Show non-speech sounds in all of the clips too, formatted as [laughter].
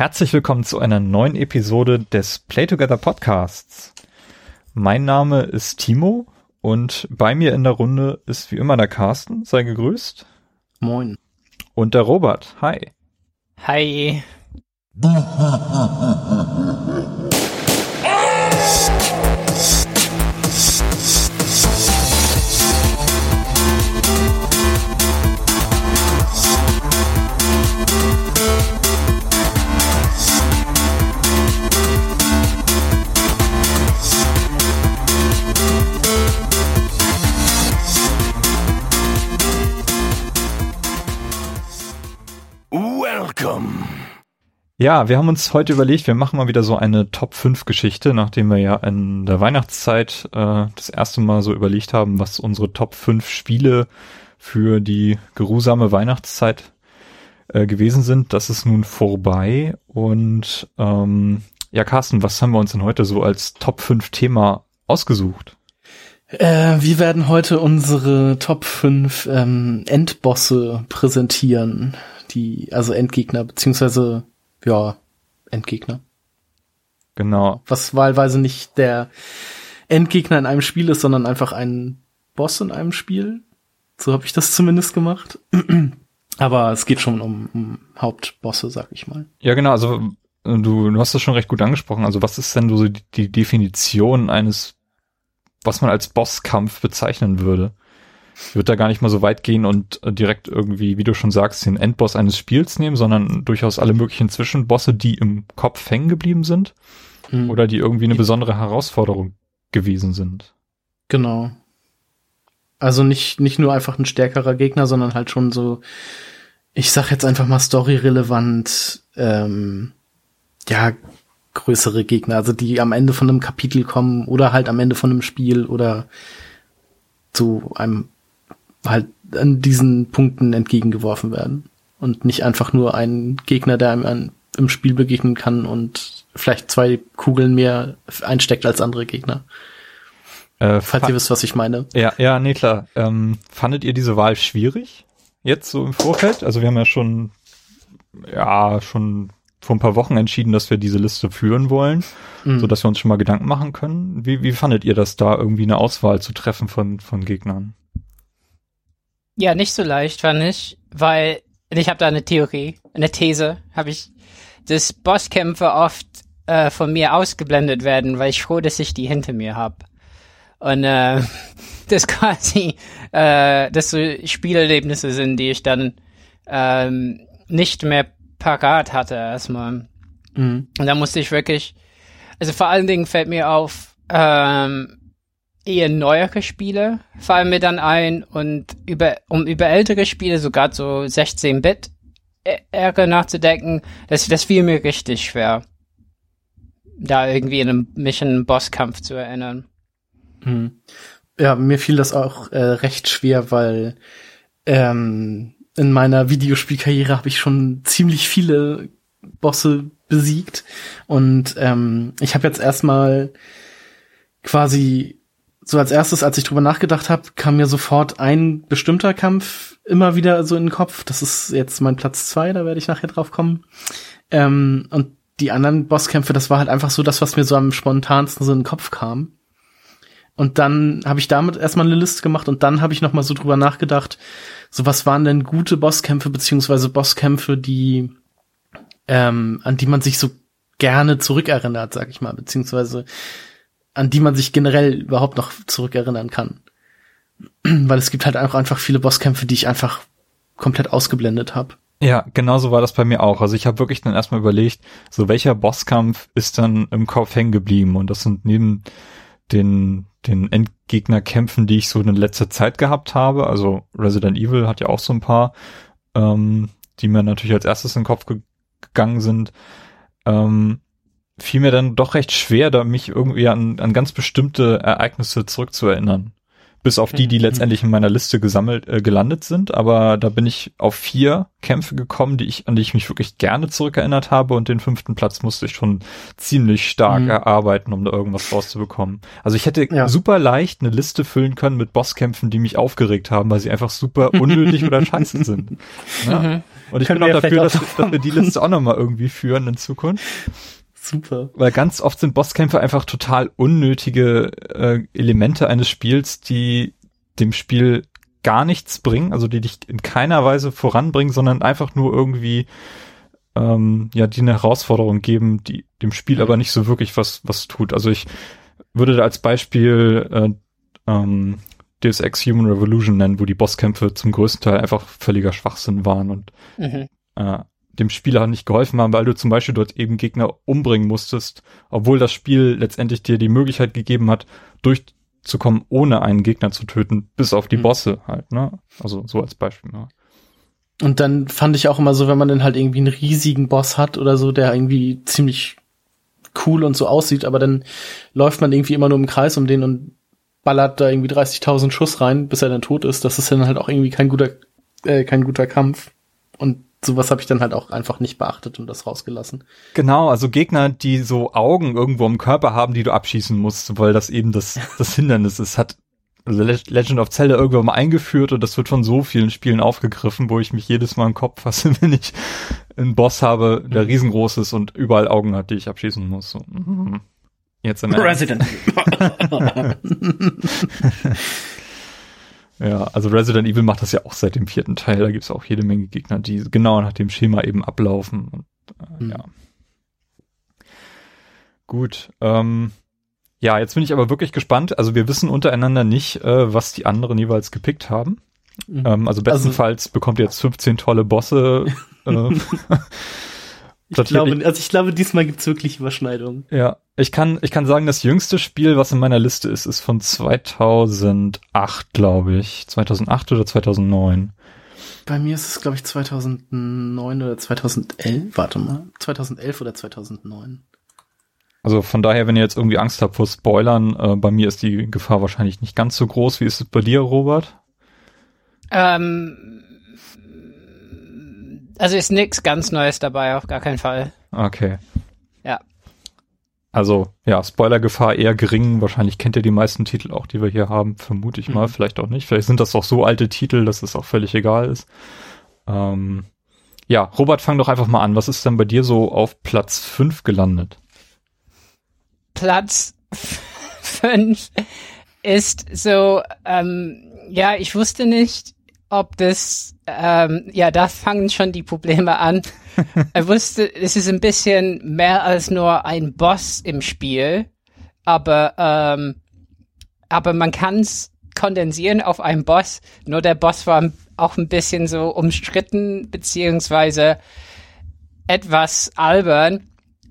Herzlich willkommen zu einer neuen Episode des Play Together Podcasts. Mein Name ist Timo und bei mir in der Runde ist wie immer der Carsten. Sei gegrüßt. Moin. Und der Robert. Hi. Hi. [laughs] Ja, wir haben uns heute überlegt, wir machen mal wieder so eine Top 5 Geschichte, nachdem wir ja in der Weihnachtszeit äh, das erste Mal so überlegt haben, was unsere Top 5 Spiele für die geruhsame Weihnachtszeit äh, gewesen sind. Das ist nun vorbei. Und ähm, ja, Carsten, was haben wir uns denn heute so als Top 5 Thema ausgesucht? Äh, wir werden heute unsere Top 5 ähm, Endbosse präsentieren die, also Endgegner, beziehungsweise, ja, Endgegner. Genau. Was wahlweise nicht der Endgegner in einem Spiel ist, sondern einfach ein Boss in einem Spiel. So habe ich das [laughs] zumindest gemacht. Aber es geht schon um, um Hauptbosse, sag ich mal. Ja, genau. Also du, du hast das schon recht gut angesprochen. Also was ist denn so die, die Definition eines, was man als Bosskampf bezeichnen würde? Ich würde da gar nicht mal so weit gehen und äh, direkt irgendwie, wie du schon sagst, den Endboss eines Spiels nehmen, sondern durchaus alle möglichen Zwischenbosse, die im Kopf hängen geblieben sind mhm. oder die irgendwie eine besondere Herausforderung gewesen sind. Genau. Also nicht, nicht nur einfach ein stärkerer Gegner, sondern halt schon so, ich sag jetzt einfach mal storyrelevant, ähm, ja, größere Gegner, also die am Ende von einem Kapitel kommen oder halt am Ende von einem Spiel oder zu einem halt an diesen Punkten entgegengeworfen werden. Und nicht einfach nur ein Gegner, der einem an, im Spiel begegnen kann und vielleicht zwei Kugeln mehr einsteckt als andere Gegner. Äh, Falls ihr wisst, was ich meine. Ja, ja, nee, klar. Ähm, fandet ihr diese Wahl schwierig? Jetzt so im Vorfeld? Also wir haben ja schon, ja, schon vor ein paar Wochen entschieden, dass wir diese Liste führen wollen, mhm. so dass wir uns schon mal Gedanken machen können. Wie, wie fandet ihr das da irgendwie eine Auswahl zu treffen von, von Gegnern? Ja, nicht so leicht, fand ich, weil ich habe da eine Theorie, eine These, habe ich, dass Bosskämpfe oft äh, von mir ausgeblendet werden, weil ich froh, dass ich die hinter mir habe. Und äh, [laughs] das quasi, äh, dass so Spielerlebnisse sind, die ich dann ähm, nicht mehr parat hatte erstmal. Mhm. Und da musste ich wirklich, also vor allen Dingen fällt mir auf, ähm, eher neuere Spiele fallen mir dann ein und über, um über ältere Spiele, sogar so 16-Bit Ärger nachzudenken, das, das fiel mir richtig schwer, da irgendwie in einem, mich an einen Bosskampf zu erinnern. Hm. Ja, mir fiel das auch äh, recht schwer, weil ähm, in meiner Videospielkarriere habe ich schon ziemlich viele Bosse besiegt und ähm, ich habe jetzt erstmal quasi so als erstes, als ich drüber nachgedacht habe, kam mir sofort ein bestimmter Kampf immer wieder so in den Kopf. Das ist jetzt mein Platz zwei, da werde ich nachher drauf kommen. Ähm, und die anderen Bosskämpfe, das war halt einfach so das, was mir so am spontansten so in den Kopf kam. Und dann habe ich damit erstmal eine Liste gemacht und dann habe ich noch mal so drüber nachgedacht, so was waren denn gute Bosskämpfe beziehungsweise Bosskämpfe, die ähm, an die man sich so gerne zurückerinnert, sag ich mal, beziehungsweise an die man sich generell überhaupt noch zurückerinnern kann. [clears throat] Weil es gibt halt auch einfach viele Bosskämpfe, die ich einfach komplett ausgeblendet habe. Ja, genau so war das bei mir auch. Also ich habe wirklich dann erstmal überlegt, so welcher Bosskampf ist dann im Kopf hängen geblieben. Und das sind neben den, den Endgegnerkämpfen, die ich so in letzter Zeit gehabt habe, also Resident Evil hat ja auch so ein paar, ähm, die mir natürlich als erstes in den Kopf ge gegangen sind. Ähm, fiel mir dann doch recht schwer, da mich irgendwie an, an ganz bestimmte Ereignisse zurückzuerinnern. Bis auf die, die mhm. letztendlich in meiner Liste gesammelt, äh, gelandet sind. Aber da bin ich auf vier Kämpfe gekommen, die ich, an die ich mich wirklich gerne zurückerinnert habe. Und den fünften Platz musste ich schon ziemlich stark mhm. erarbeiten, um da irgendwas rauszubekommen. Also ich hätte ja. super leicht eine Liste füllen können mit Bosskämpfen, die mich aufgeregt haben, weil sie einfach super [laughs] unnötig oder scheiße sind. Ja? Mhm. Und ich bin auch dafür, dass, dass wir die [laughs] Liste auch nochmal irgendwie führen in Zukunft. Super. Weil ganz oft sind Bosskämpfe einfach total unnötige äh, Elemente eines Spiels, die dem Spiel gar nichts bringen, also die dich in keiner Weise voranbringen, sondern einfach nur irgendwie ähm, ja die eine Herausforderung geben, die dem Spiel aber nicht so wirklich was was tut. Also ich würde da als Beispiel äh, ähm, Deus Ex Human Revolution nennen, wo die Bosskämpfe zum größten Teil einfach völliger Schwachsinn waren und mhm. äh, dem Spieler nicht geholfen haben, weil du zum Beispiel dort eben Gegner umbringen musstest, obwohl das Spiel letztendlich dir die Möglichkeit gegeben hat, durchzukommen, ohne einen Gegner zu töten, bis auf die mhm. Bosse halt, ne? Also so als Beispiel, ne? Und dann fand ich auch immer so, wenn man dann halt irgendwie einen riesigen Boss hat oder so, der irgendwie ziemlich cool und so aussieht, aber dann läuft man irgendwie immer nur im Kreis um den und ballert da irgendwie 30.000 Schuss rein, bis er dann tot ist. Das ist dann halt auch irgendwie kein guter, äh, kein guter Kampf. Und sowas habe ich dann halt auch einfach nicht beachtet und das rausgelassen. Genau, also Gegner, die so Augen irgendwo im Körper haben, die du abschießen musst, weil das eben das, [laughs] das Hindernis ist, hat Legend of Zelda irgendwann mal eingeführt und das wird von so vielen Spielen aufgegriffen, wo ich mich jedes Mal im Kopf fasse, [laughs] wenn ich einen Boss habe, der mhm. riesengroß ist und überall Augen hat, die ich abschießen muss. So. Mhm. Jetzt im [laughs] Resident. Ja, also Resident Evil macht das ja auch seit dem vierten Teil. Da gibt's auch jede Menge Gegner, die genau nach dem Schema eben ablaufen. Und, äh, mhm. Ja. Gut. Ähm, ja, jetzt bin ich aber wirklich gespannt. Also wir wissen untereinander nicht, äh, was die anderen jeweils gepickt haben. Mhm. Ähm, also bestenfalls also, bekommt ihr jetzt 15 tolle Bosse. äh, [laughs] [laughs] ich glaube, also ich glaube, diesmal gibt's wirklich Überschneidungen. Ja, ich kann, ich kann sagen, das jüngste Spiel, was in meiner Liste ist, ist von 2008, glaube ich. 2008 oder 2009. Bei mir ist es, glaube ich, 2009 oder 2011. Warte mal, 2011 oder 2009. Also von daher, wenn ihr jetzt irgendwie Angst habt vor Spoilern, äh, bei mir ist die Gefahr wahrscheinlich nicht ganz so groß. Wie ist es bei dir, Robert? Ähm, also ist nichts ganz Neues dabei, auf gar keinen Fall. Okay. Ja. Also, ja, Spoilergefahr eher gering. Wahrscheinlich kennt ihr die meisten Titel auch, die wir hier haben. Vermute ich mhm. mal. Vielleicht auch nicht. Vielleicht sind das auch so alte Titel, dass es auch völlig egal ist. Ähm, ja, Robert, fang doch einfach mal an. Was ist denn bei dir so auf Platz 5 gelandet? Platz 5 ist so, ähm, ja, ich wusste nicht, ob das, ähm, ja, da fangen schon die Probleme an. [laughs] er wusste, es ist ein bisschen mehr als nur ein Boss im Spiel, aber, ähm, aber man kann es kondensieren auf einen Boss. Nur der Boss war auch ein bisschen so umstritten, beziehungsweise etwas albern.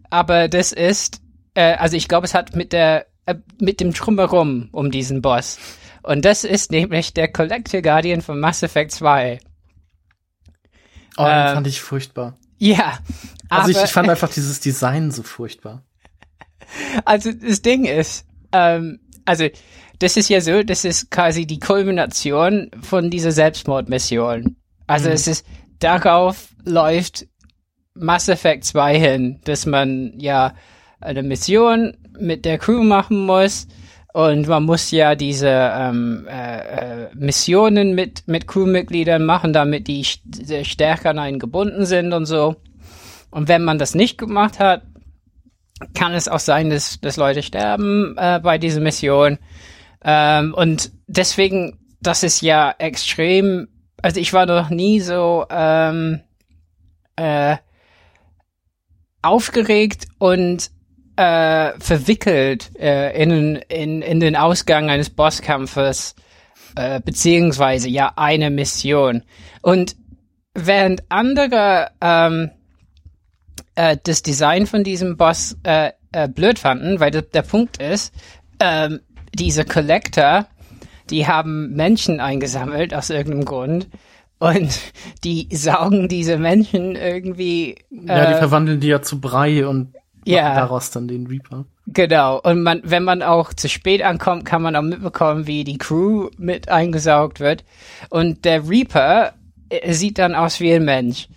Aber das ist, äh, also ich glaube, es hat mit der, äh, mit dem Drumherum um diesen Boss und das ist nämlich der Collector Guardian von Mass Effect 2. Oh, ähm, fand ich furchtbar. Ja. Also ich, ich, fand [laughs] einfach dieses Design so furchtbar. Also das Ding ist, ähm, also das ist ja so, das ist quasi die Kulmination von dieser Selbstmordmission. Also mhm. es ist, darauf läuft Mass Effect 2 hin, dass man ja eine Mission mit der Crew machen muss und man muss ja diese ähm, äh, äh, Missionen mit, mit Crewmitgliedern machen, damit die stärker an einen gebunden sind und so. Und wenn man das nicht gemacht hat, kann es auch sein, dass, dass Leute sterben äh, bei dieser Mission. Ähm, und deswegen, das ist ja extrem. Also ich war noch nie so ähm, äh, aufgeregt und äh, verwickelt äh, in, in, in den Ausgang eines Bosskampfes, äh, beziehungsweise ja eine Mission. Und während andere ähm, äh, das Design von diesem Boss äh, äh, blöd fanden, weil der, Punkt ist, ähm, diese Collector, die haben Menschen eingesammelt aus irgendeinem Grund und die [laughs] saugen diese Menschen irgendwie. Äh, ja, die äh, verwandeln die ja zu Brei und ja. daraus dann den Reaper. Genau. Und man, wenn man auch zu spät ankommt, kann man auch mitbekommen, wie die Crew mit eingesaugt wird. Und der Reaper äh, sieht dann aus wie ein Mensch.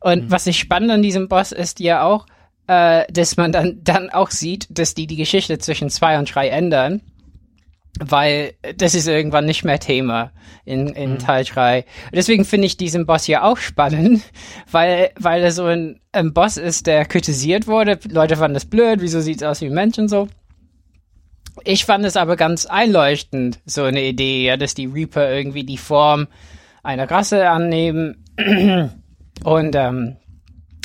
Und mhm. was ich spannend an diesem Boss ist ja auch, äh, dass man dann, dann auch sieht, dass die die Geschichte zwischen zwei und drei ändern. Weil das ist irgendwann nicht mehr Thema in, in mhm. Teil 3. Deswegen finde ich diesen Boss hier auch spannend, [laughs] weil, weil er so ein, ein Boss ist, der kritisiert wurde. Leute fanden das blöd, wieso sieht es aus wie Mensch und so. Ich fand es aber ganz einleuchtend, so eine Idee, ja, dass die Reaper irgendwie die Form einer Rasse annehmen [clears throat] und ähm,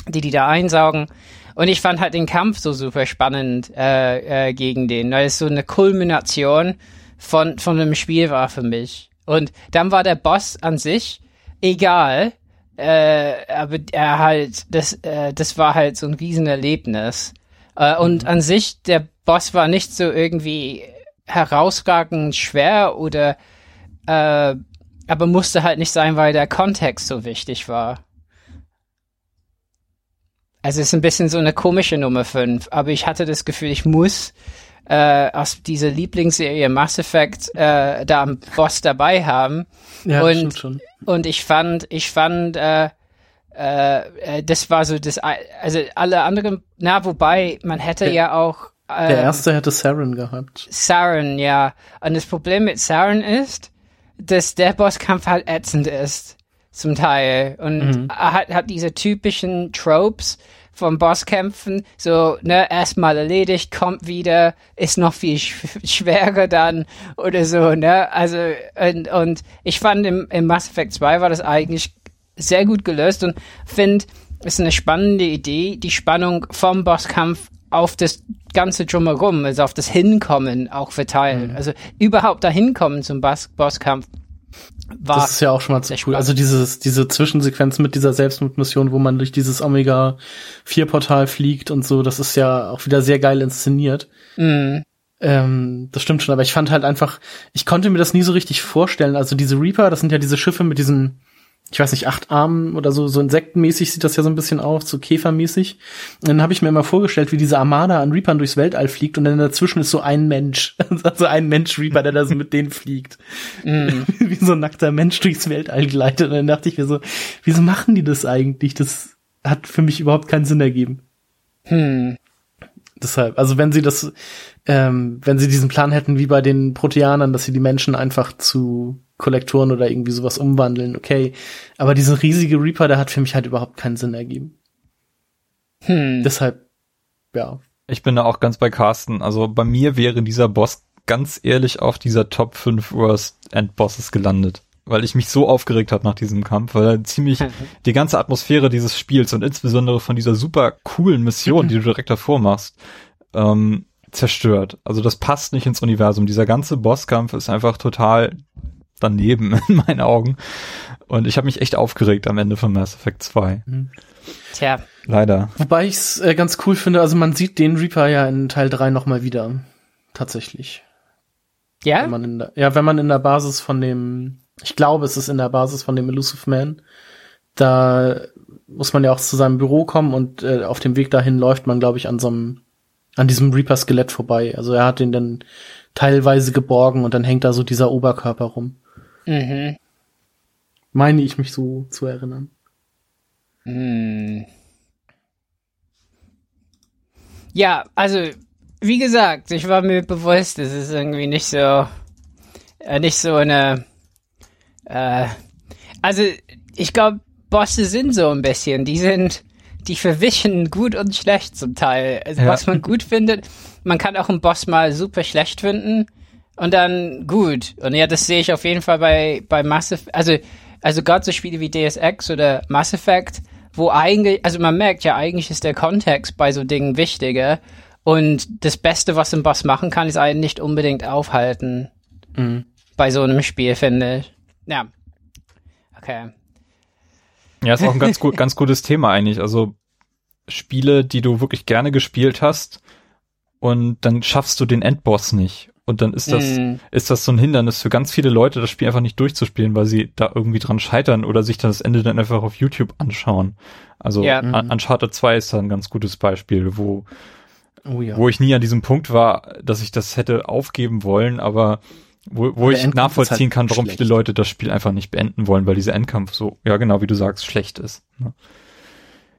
die die da einsaugen. Und ich fand halt den Kampf so super spannend äh, äh, gegen den. Weil es so eine Kulmination von, von einem Spiel war für mich. Und dann war der Boss an sich egal, äh, aber er halt, das, äh, das war halt so ein Riesenerlebnis. Äh, und mhm. an sich, der Boss war nicht so irgendwie herausragend schwer oder, äh, aber musste halt nicht sein, weil der Kontext so wichtig war. Also es ist ein bisschen so eine komische Nummer 5, aber ich hatte das Gefühl, ich muss äh, aus dieser Lieblingsserie Mass Effect äh, da am Boss dabei haben. Ja, und, schon. und ich fand, ich fand, äh, äh, äh, das war so das, also alle anderen, na, wobei, man hätte der, ja auch. Äh, der erste hätte Saren gehabt. Saren, ja. Und das Problem mit Saren ist, dass der Bosskampf halt ätzend ist. Zum Teil. Und mhm. er hat, hat diese typischen Tropes, vom Bosskämpfen, so, ne, erstmal erledigt, kommt wieder, ist noch viel sch schwerer dann oder so, ne, also, und, und ich fand im, im Mass Effect 2 war das eigentlich sehr gut gelöst und finde, ist eine spannende Idee, die Spannung vom Bosskampf auf das ganze Drumherum, also auf das Hinkommen auch verteilen. Mhm. Also überhaupt dahin kommen zum Boss Bosskampf war das ist ja auch schon mal zu cool. Also dieses, diese Zwischensequenz mit dieser Selbstmordmission, wo man durch dieses Omega-4-Portal fliegt und so, das ist ja auch wieder sehr geil inszeniert. Mhm. Ähm, das stimmt schon, aber ich fand halt einfach, ich konnte mir das nie so richtig vorstellen. Also diese Reaper, das sind ja diese Schiffe mit diesen ich weiß nicht, acht Armen oder so, so insektenmäßig sieht das ja so ein bisschen aus, so käfermäßig. Und dann habe ich mir immer vorgestellt, wie diese Armada an Reapern durchs Weltall fliegt und dann dazwischen ist so ein Mensch, [laughs] also ein Mensch-Reaper, der da so mit denen fliegt. Mm. [laughs] wie so ein nackter Mensch durchs Weltall gleitet. Und dann dachte ich mir so, wieso machen die das eigentlich? Das hat für mich überhaupt keinen Sinn ergeben. Hm. Deshalb, also wenn sie das, ähm, wenn sie diesen Plan hätten wie bei den Proteanern, dass sie die Menschen einfach zu Kollektoren oder irgendwie sowas umwandeln, okay. Aber dieser riesige Reaper, der hat für mich halt überhaupt keinen Sinn ergeben. Hm. Deshalb, ja. Ich bin da auch ganz bei Carsten. Also bei mir wäre dieser Boss ganz ehrlich auf dieser Top 5 Worst Endbosses gelandet. Weil ich mich so aufgeregt habe nach diesem Kampf, weil er ziemlich [laughs] die ganze Atmosphäre dieses Spiels und insbesondere von dieser super coolen Mission, die du direkt davor machst, ähm, zerstört. Also das passt nicht ins Universum. Dieser ganze Bosskampf ist einfach total daneben [laughs] in meinen Augen. Und ich habe mich echt aufgeregt am Ende von Mass Effect 2. Mhm. Tja. Leider. Wobei ich es äh, ganz cool finde, also man sieht den Reaper ja in Teil 3 nochmal wieder. Tatsächlich. Ja? Wenn man in der, ja, wenn man in der Basis von dem, ich glaube, es ist in der Basis von dem Elusive Man, da muss man ja auch zu seinem Büro kommen und äh, auf dem Weg dahin läuft man, glaube ich, an so einem, an diesem Reaper-Skelett vorbei. Also er hat den dann teilweise geborgen und dann hängt da so dieser Oberkörper rum. Mhm. Meine ich mich so zu erinnern. Mhm. Ja, also wie gesagt, ich war mir bewusst, es ist irgendwie nicht so, äh, nicht so eine, äh, also ich glaube, Bosse sind so ein bisschen, die sind, die verwischen gut und schlecht zum Teil. Also ja. was man gut findet, man kann auch einen Boss mal super schlecht finden und dann gut. Und ja, das sehe ich auf jeden Fall bei, bei Mass Effect. Also, also gerade so Spiele wie Deus Ex oder Mass Effect, wo eigentlich, also man merkt ja, eigentlich ist der Kontext bei so Dingen wichtiger. Und das Beste, was ein Boss machen kann, ist einen nicht unbedingt aufhalten. Mhm. Bei so einem Spiel, finde ich. Ja. Okay. Ja, ist auch ein ganz, gut, [laughs] ganz gutes Thema eigentlich. Also Spiele, die du wirklich gerne gespielt hast und dann schaffst du den Endboss nicht. Und dann ist das, mm. ist das so ein Hindernis für ganz viele Leute, das Spiel einfach nicht durchzuspielen, weil sie da irgendwie dran scheitern oder sich dann das Ende dann einfach auf YouTube anschauen. Also ja. Un Uncharted 2 ist da ein ganz gutes Beispiel, wo, oh ja. wo ich nie an diesem Punkt war, dass ich das hätte aufgeben wollen, aber wo, wo ich Endkampf nachvollziehen halt kann, warum schlecht. viele Leute das Spiel einfach nicht beenden wollen, weil dieser Endkampf so, ja genau, wie du sagst, schlecht ist. Ne?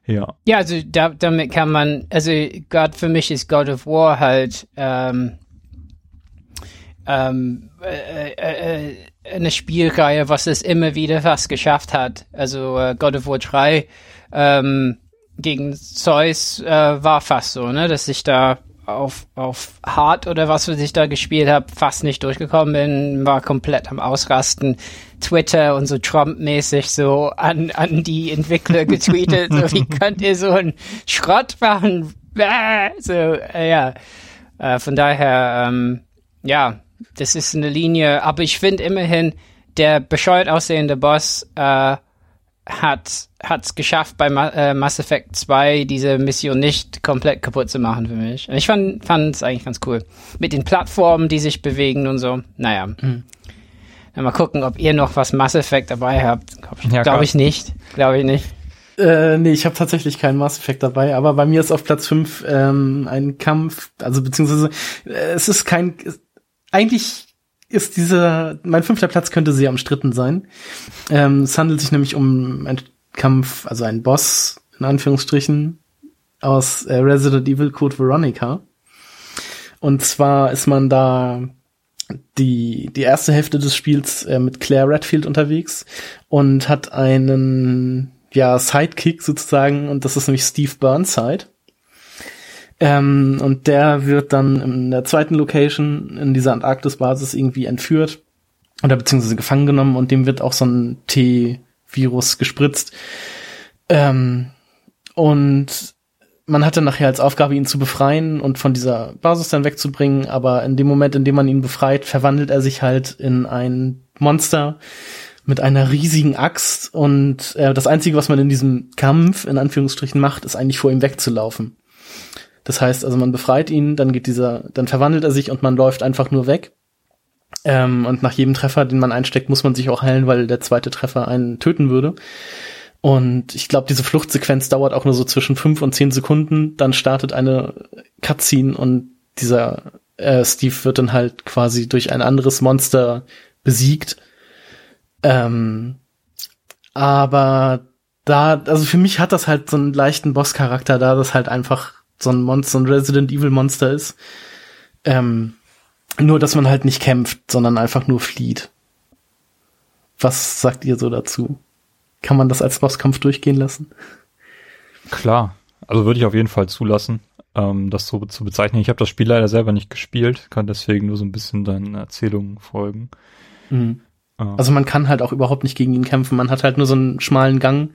Ja. Ja, also da, damit kann man, also Gott für mich ist God of War halt ähm, ähm, äh, äh, eine Spielreihe, was es immer wieder fast geschafft hat. Also äh, God of War 3 ähm, gegen Zeus äh, war fast so, ne, dass ich da auf, auf Hard oder was, was ich da gespielt habe, fast nicht durchgekommen bin, war komplett am Ausrasten. Twitter und so Trump-mäßig so an, an die Entwickler getweetet, so wie [laughs] könnt ihr so einen Schrott machen? So, äh, ja. Äh, von daher, ähm, ja, das ist eine Linie, aber ich finde immerhin, der bescheuert aussehende Boss äh, hat es geschafft, bei Ma äh, Mass Effect 2 diese Mission nicht komplett kaputt zu machen für mich. Ich fand es eigentlich ganz cool. Mit den Plattformen, die sich bewegen und so. Naja. Mhm. mal gucken, ob ihr noch was Mass Effect dabei habt. Glaube ja, ich nicht. Glaube ich nicht. Äh, nee, ich habe tatsächlich keinen Mass Effect dabei, aber bei mir ist auf Platz 5 ähm, ein Kampf, also beziehungsweise äh, es ist kein, eigentlich ist dieser, mein fünfter Platz könnte sehr umstritten sein. Ähm, es handelt sich nämlich um einen Kampf, also einen Boss, in Anführungsstrichen, aus äh, Resident Evil Code Veronica. Und zwar ist man da die, die erste Hälfte des Spiels äh, mit Claire Redfield unterwegs und hat einen, ja, Sidekick sozusagen, und das ist nämlich Steve Burnside. Ähm, und der wird dann in der zweiten Location in dieser Antarktis-Basis irgendwie entführt oder beziehungsweise gefangen genommen und dem wird auch so ein T-Virus gespritzt. Ähm, und man hatte nachher als Aufgabe, ihn zu befreien und von dieser Basis dann wegzubringen, aber in dem Moment, in dem man ihn befreit, verwandelt er sich halt in ein Monster mit einer riesigen Axt und äh, das Einzige, was man in diesem Kampf in Anführungsstrichen macht, ist eigentlich vor ihm wegzulaufen. Das heißt, also man befreit ihn, dann geht dieser, dann verwandelt er sich und man läuft einfach nur weg. Ähm, und nach jedem Treffer, den man einsteckt, muss man sich auch heilen, weil der zweite Treffer einen töten würde. Und ich glaube, diese Fluchtsequenz dauert auch nur so zwischen fünf und zehn Sekunden. Dann startet eine Cutscene und dieser äh, Steve wird dann halt quasi durch ein anderes Monster besiegt. Ähm, aber da, also für mich hat das halt so einen leichten Bosscharakter, da das halt einfach so ein Monster, ein Resident Evil Monster ist. Ähm, nur, dass man halt nicht kämpft, sondern einfach nur flieht. Was sagt ihr so dazu? Kann man das als Bosskampf durchgehen lassen? Klar, also würde ich auf jeden Fall zulassen, ähm, das so zu bezeichnen. Ich habe das Spiel leider selber nicht gespielt, kann deswegen nur so ein bisschen deinen Erzählungen folgen. Mhm. Also man kann halt auch überhaupt nicht gegen ihn kämpfen. Man hat halt nur so einen schmalen Gang,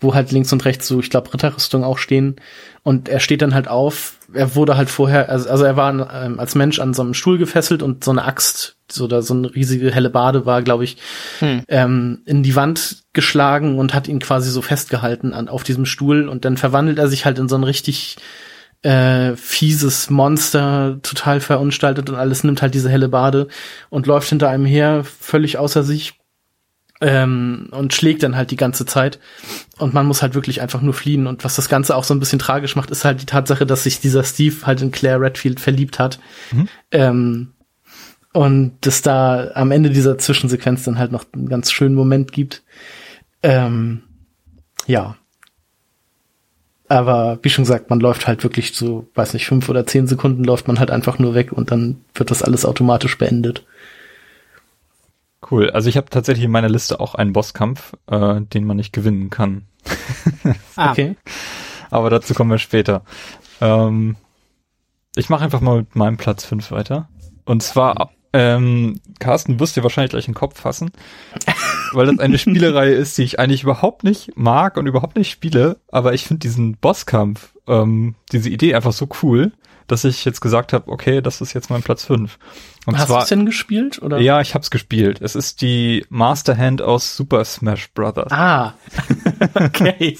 wo halt links und rechts so, ich glaube, Ritterrüstung auch stehen. Und er steht dann halt auf. Er wurde halt vorher, also, also er war ähm, als Mensch an so einem Stuhl gefesselt und so eine Axt, so da so eine riesige helle Bade war, glaube ich, hm. ähm, in die Wand geschlagen und hat ihn quasi so festgehalten an, auf diesem Stuhl. Und dann verwandelt er sich halt in so ein richtig äh, fieses Monster, total verunstaltet und alles, nimmt halt diese helle Bade und läuft hinter einem her, völlig außer sich ähm, und schlägt dann halt die ganze Zeit. Und man muss halt wirklich einfach nur fliehen. Und was das Ganze auch so ein bisschen tragisch macht, ist halt die Tatsache, dass sich dieser Steve halt in Claire Redfield verliebt hat. Mhm. Ähm, und es da am Ende dieser Zwischensequenz dann halt noch einen ganz schönen Moment gibt. Ähm, ja, aber wie schon gesagt, man läuft halt wirklich so, weiß nicht, fünf oder zehn Sekunden läuft man halt einfach nur weg und dann wird das alles automatisch beendet. Cool. Also ich habe tatsächlich in meiner Liste auch einen Bosskampf, äh, den man nicht gewinnen kann. [laughs] ah. Okay. Aber dazu kommen wir später. Ähm, ich mache einfach mal mit meinem Platz fünf weiter. Und zwar ähm, Carsten wirst dir wahrscheinlich gleich den Kopf fassen, [laughs] weil das eine Spielerei ist, die ich eigentlich überhaupt nicht mag und überhaupt nicht spiele, aber ich finde diesen Bosskampf, ähm, diese Idee einfach so cool, dass ich jetzt gesagt habe, okay, das ist jetzt mein Platz 5. Und Hast du es denn gespielt? Oder? Ja, ich hab's gespielt. Es ist die Master Hand aus Super Smash Brothers. Ah, [laughs] okay.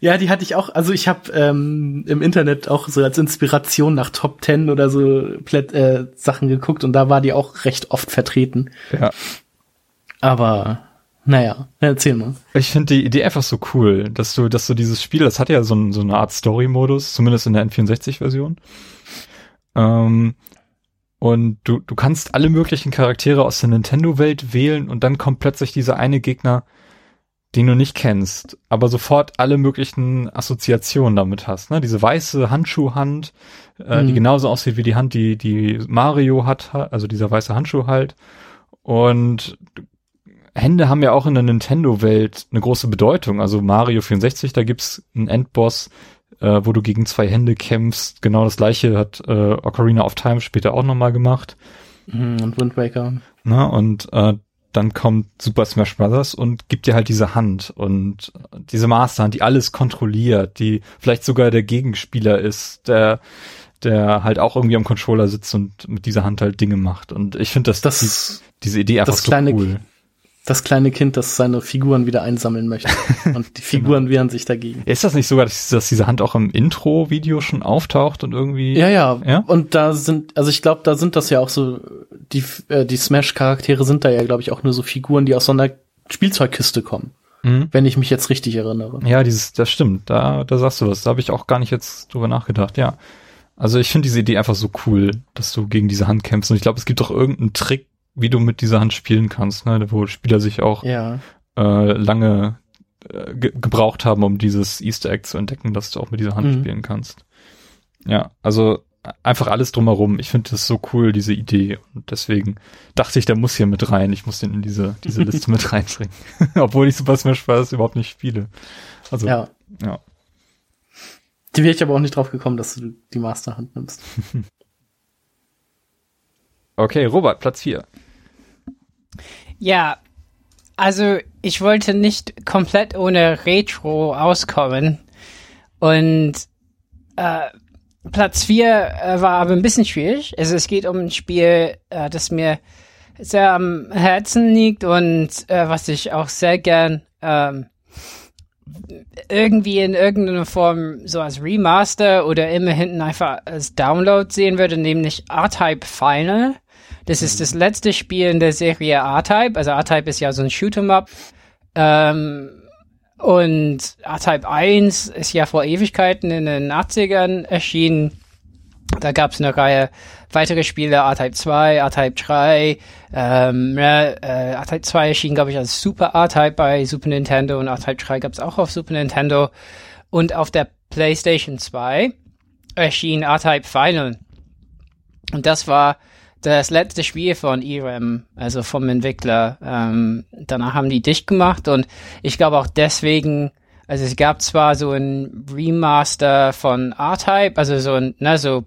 ja, die hatte ich auch, also ich habe ähm, im Internet auch so als Inspiration nach Top 10 oder so Plätt, äh, Sachen geguckt und da war die auch recht oft vertreten. Ja. Aber naja, erzähl mal. Ich finde die Idee einfach so cool, dass du, dass du dieses Spiel, das hat ja so, ein, so eine Art Story-Modus, zumindest in der N64-Version. Ähm, und du, du kannst alle möglichen Charaktere aus der Nintendo-Welt wählen und dann kommt plötzlich dieser eine Gegner, den du nicht kennst, aber sofort alle möglichen Assoziationen damit hast. Ne? Diese weiße Handschuhhand, äh, mhm. die genauso aussieht wie die Hand, die, die Mario hat, also dieser weiße Handschuh halt. Und Hände haben ja auch in der Nintendo-Welt eine große Bedeutung. Also Mario 64, da gibt's einen Endboss, äh, wo du gegen zwei Hände kämpfst. Genau das gleiche hat äh, Ocarina of Time später auch nochmal gemacht. Mhm, und Wind Waker. Na, und äh, dann kommt Super Smash Bros. und gibt dir halt diese Hand und diese Masterhand, die alles kontrolliert, die vielleicht sogar der Gegenspieler ist, der der halt auch irgendwie am Controller sitzt und mit dieser Hand halt Dinge macht. Und ich finde, dass das, die, diese Idee einfach das kleine, so cool das kleine Kind, das seine Figuren wieder einsammeln möchte. [laughs] Und die Figuren genau. wehren sich dagegen. Ist das nicht sogar, dass, dass diese Hand auch im Intro-Video schon auftaucht und irgendwie? Ja, ja. ja? Und da sind, also ich glaube, da sind das ja auch so, die, äh, die Smash-Charaktere sind da ja, glaube ich, auch nur so Figuren, die aus so einer Spielzeugkiste kommen. Mhm. Wenn ich mich jetzt richtig erinnere. Ja, dieses, das stimmt. Da, da sagst du was. Da habe ich auch gar nicht jetzt drüber nachgedacht, ja. Also ich finde diese Idee einfach so cool, dass du gegen diese Hand kämpfst. Und ich glaube, es gibt doch irgendeinen Trick, wie du mit dieser Hand spielen kannst, ne? wo Spieler sich auch ja. äh, lange äh, ge gebraucht haben, um dieses Easter Egg zu entdecken, dass du auch mit dieser Hand mhm. spielen kannst. Ja, also einfach alles drumherum. Ich finde das so cool, diese Idee. Und deswegen dachte ich, der muss hier mit rein. Ich muss den in diese, diese Liste [laughs] mit reinbringen. [laughs] Obwohl ich Super Smash Bros. überhaupt nicht spiele. Also, ja. ja. Die wäre ich aber auch nicht drauf gekommen, dass du die Masterhand nimmst. [laughs] okay, Robert, Platz 4. Ja, also ich wollte nicht komplett ohne Retro auskommen. Und äh, Platz 4 äh, war aber ein bisschen schwierig. Also es geht um ein Spiel, äh, das mir sehr am Herzen liegt und äh, was ich auch sehr gern ähm, irgendwie in irgendeiner Form so als Remaster oder immer hinten einfach als Download sehen würde, nämlich R-Type Final. Das ist das letzte Spiel in der Serie R-Type. Also R-Type ist ja so ein Shoot'em-up. Ähm, und R-Type 1 ist ja vor Ewigkeiten in den 80ern erschienen. Da gab es eine Reihe weitere Spiele, R-Type 2, R-Type 3. Ähm, äh, R-Type 2 erschien, glaube ich, als Super R-Type bei Super Nintendo und R-Type 3 gab es auch auf Super Nintendo. Und auf der PlayStation 2 erschien R-Type Final. Und das war das letzte Spiel von ERAM, also vom Entwickler. Ähm, danach haben die dicht gemacht und ich glaube auch deswegen, also es gab zwar so ein Remaster von R-Type, also so ein, ne, so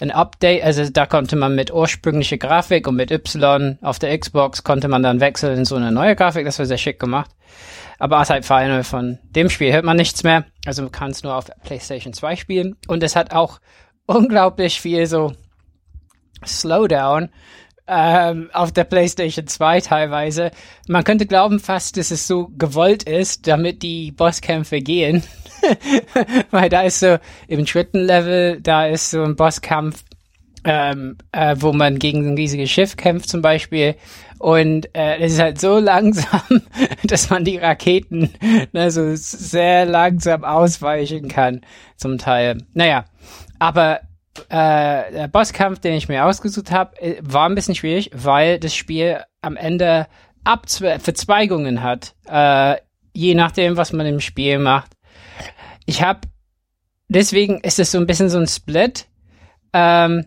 ein Update, also da konnte man mit ursprünglicher Grafik und mit Y auf der Xbox konnte man dann wechseln in so eine neue Grafik, das war sehr schick gemacht. Aber R-Type Final von dem Spiel hört man nichts mehr, also man kann es nur auf PlayStation 2 spielen und es hat auch unglaublich viel so Slowdown ähm, auf der PlayStation 2 teilweise. Man könnte glauben fast, dass es so gewollt ist, damit die Bosskämpfe gehen. [laughs] Weil da ist so im dritten Level, da ist so ein Bosskampf, ähm, äh, wo man gegen ein riesiges Schiff kämpft zum Beispiel. Und äh, es ist halt so [laughs] langsam, dass man die Raketen ne, so sehr langsam ausweichen kann, zum Teil. Naja, aber äh, der Bosskampf, den ich mir ausgesucht habe, äh, war ein bisschen schwierig, weil das Spiel am Ende Abzwe Verzweigungen hat, äh, je nachdem, was man im Spiel macht. Ich habe, deswegen ist es so ein bisschen so ein Split ähm,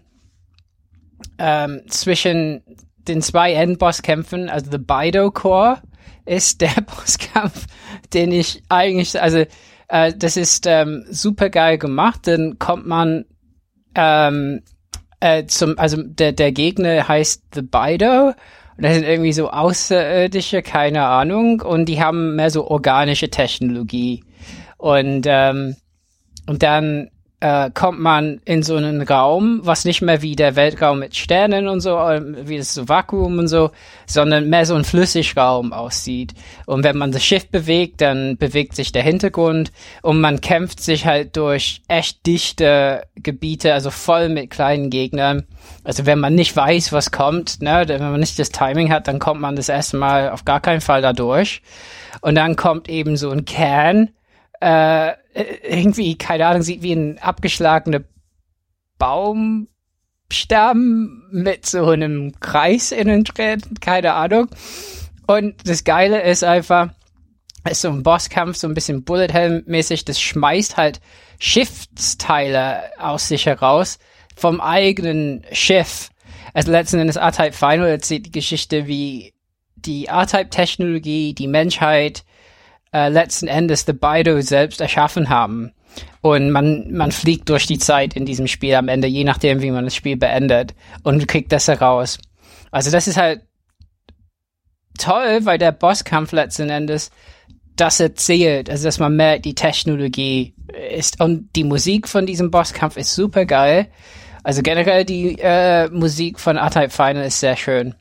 ähm, zwischen den zwei Endbosskämpfen, also The Bido Core ist [laughs] der Bosskampf, den ich eigentlich, also äh, das ist ähm, super geil gemacht, dann kommt man ähm, äh, zum, also der, der Gegner heißt The Bido. Und das sind irgendwie so Außerirdische, keine Ahnung. Und die haben mehr so organische Technologie. Und, ähm, und dann äh, kommt man in so einen Raum, was nicht mehr wie der Weltraum mit Sternen und so, äh, wie das so Vakuum und so, sondern mehr so ein Flüssigraum aussieht. Und wenn man das Schiff bewegt, dann bewegt sich der Hintergrund und man kämpft sich halt durch echt dichte Gebiete, also voll mit kleinen Gegnern. Also wenn man nicht weiß, was kommt, ne, wenn man nicht das Timing hat, dann kommt man das erste Mal auf gar keinen Fall da durch. Und dann kommt eben so ein Kern, äh, irgendwie, keine Ahnung, sieht wie ein abgeschlagener Baumstamm mit so einem Kreis innen drin, keine Ahnung. Und das Geile ist einfach, ist so ein Bosskampf, so ein bisschen Bullet Hell-mäßig, das schmeißt halt Schiffsteile aus sich heraus vom eigenen Schiff. Also letzten Endes R-Type Final erzählt die Geschichte, wie die R-Type-Technologie, die Menschheit äh, letzten Endes The Bido selbst erschaffen haben. Und man, man fliegt durch die Zeit in diesem Spiel am Ende, je nachdem, wie man das Spiel beendet und kriegt das heraus. Also das ist halt toll, weil der Bosskampf letzten Endes das erzählt, also dass man merkt, die Technologie ist und die Musik von diesem Bosskampf ist super geil. Also generell die äh, Musik von R-Type Final ist sehr schön.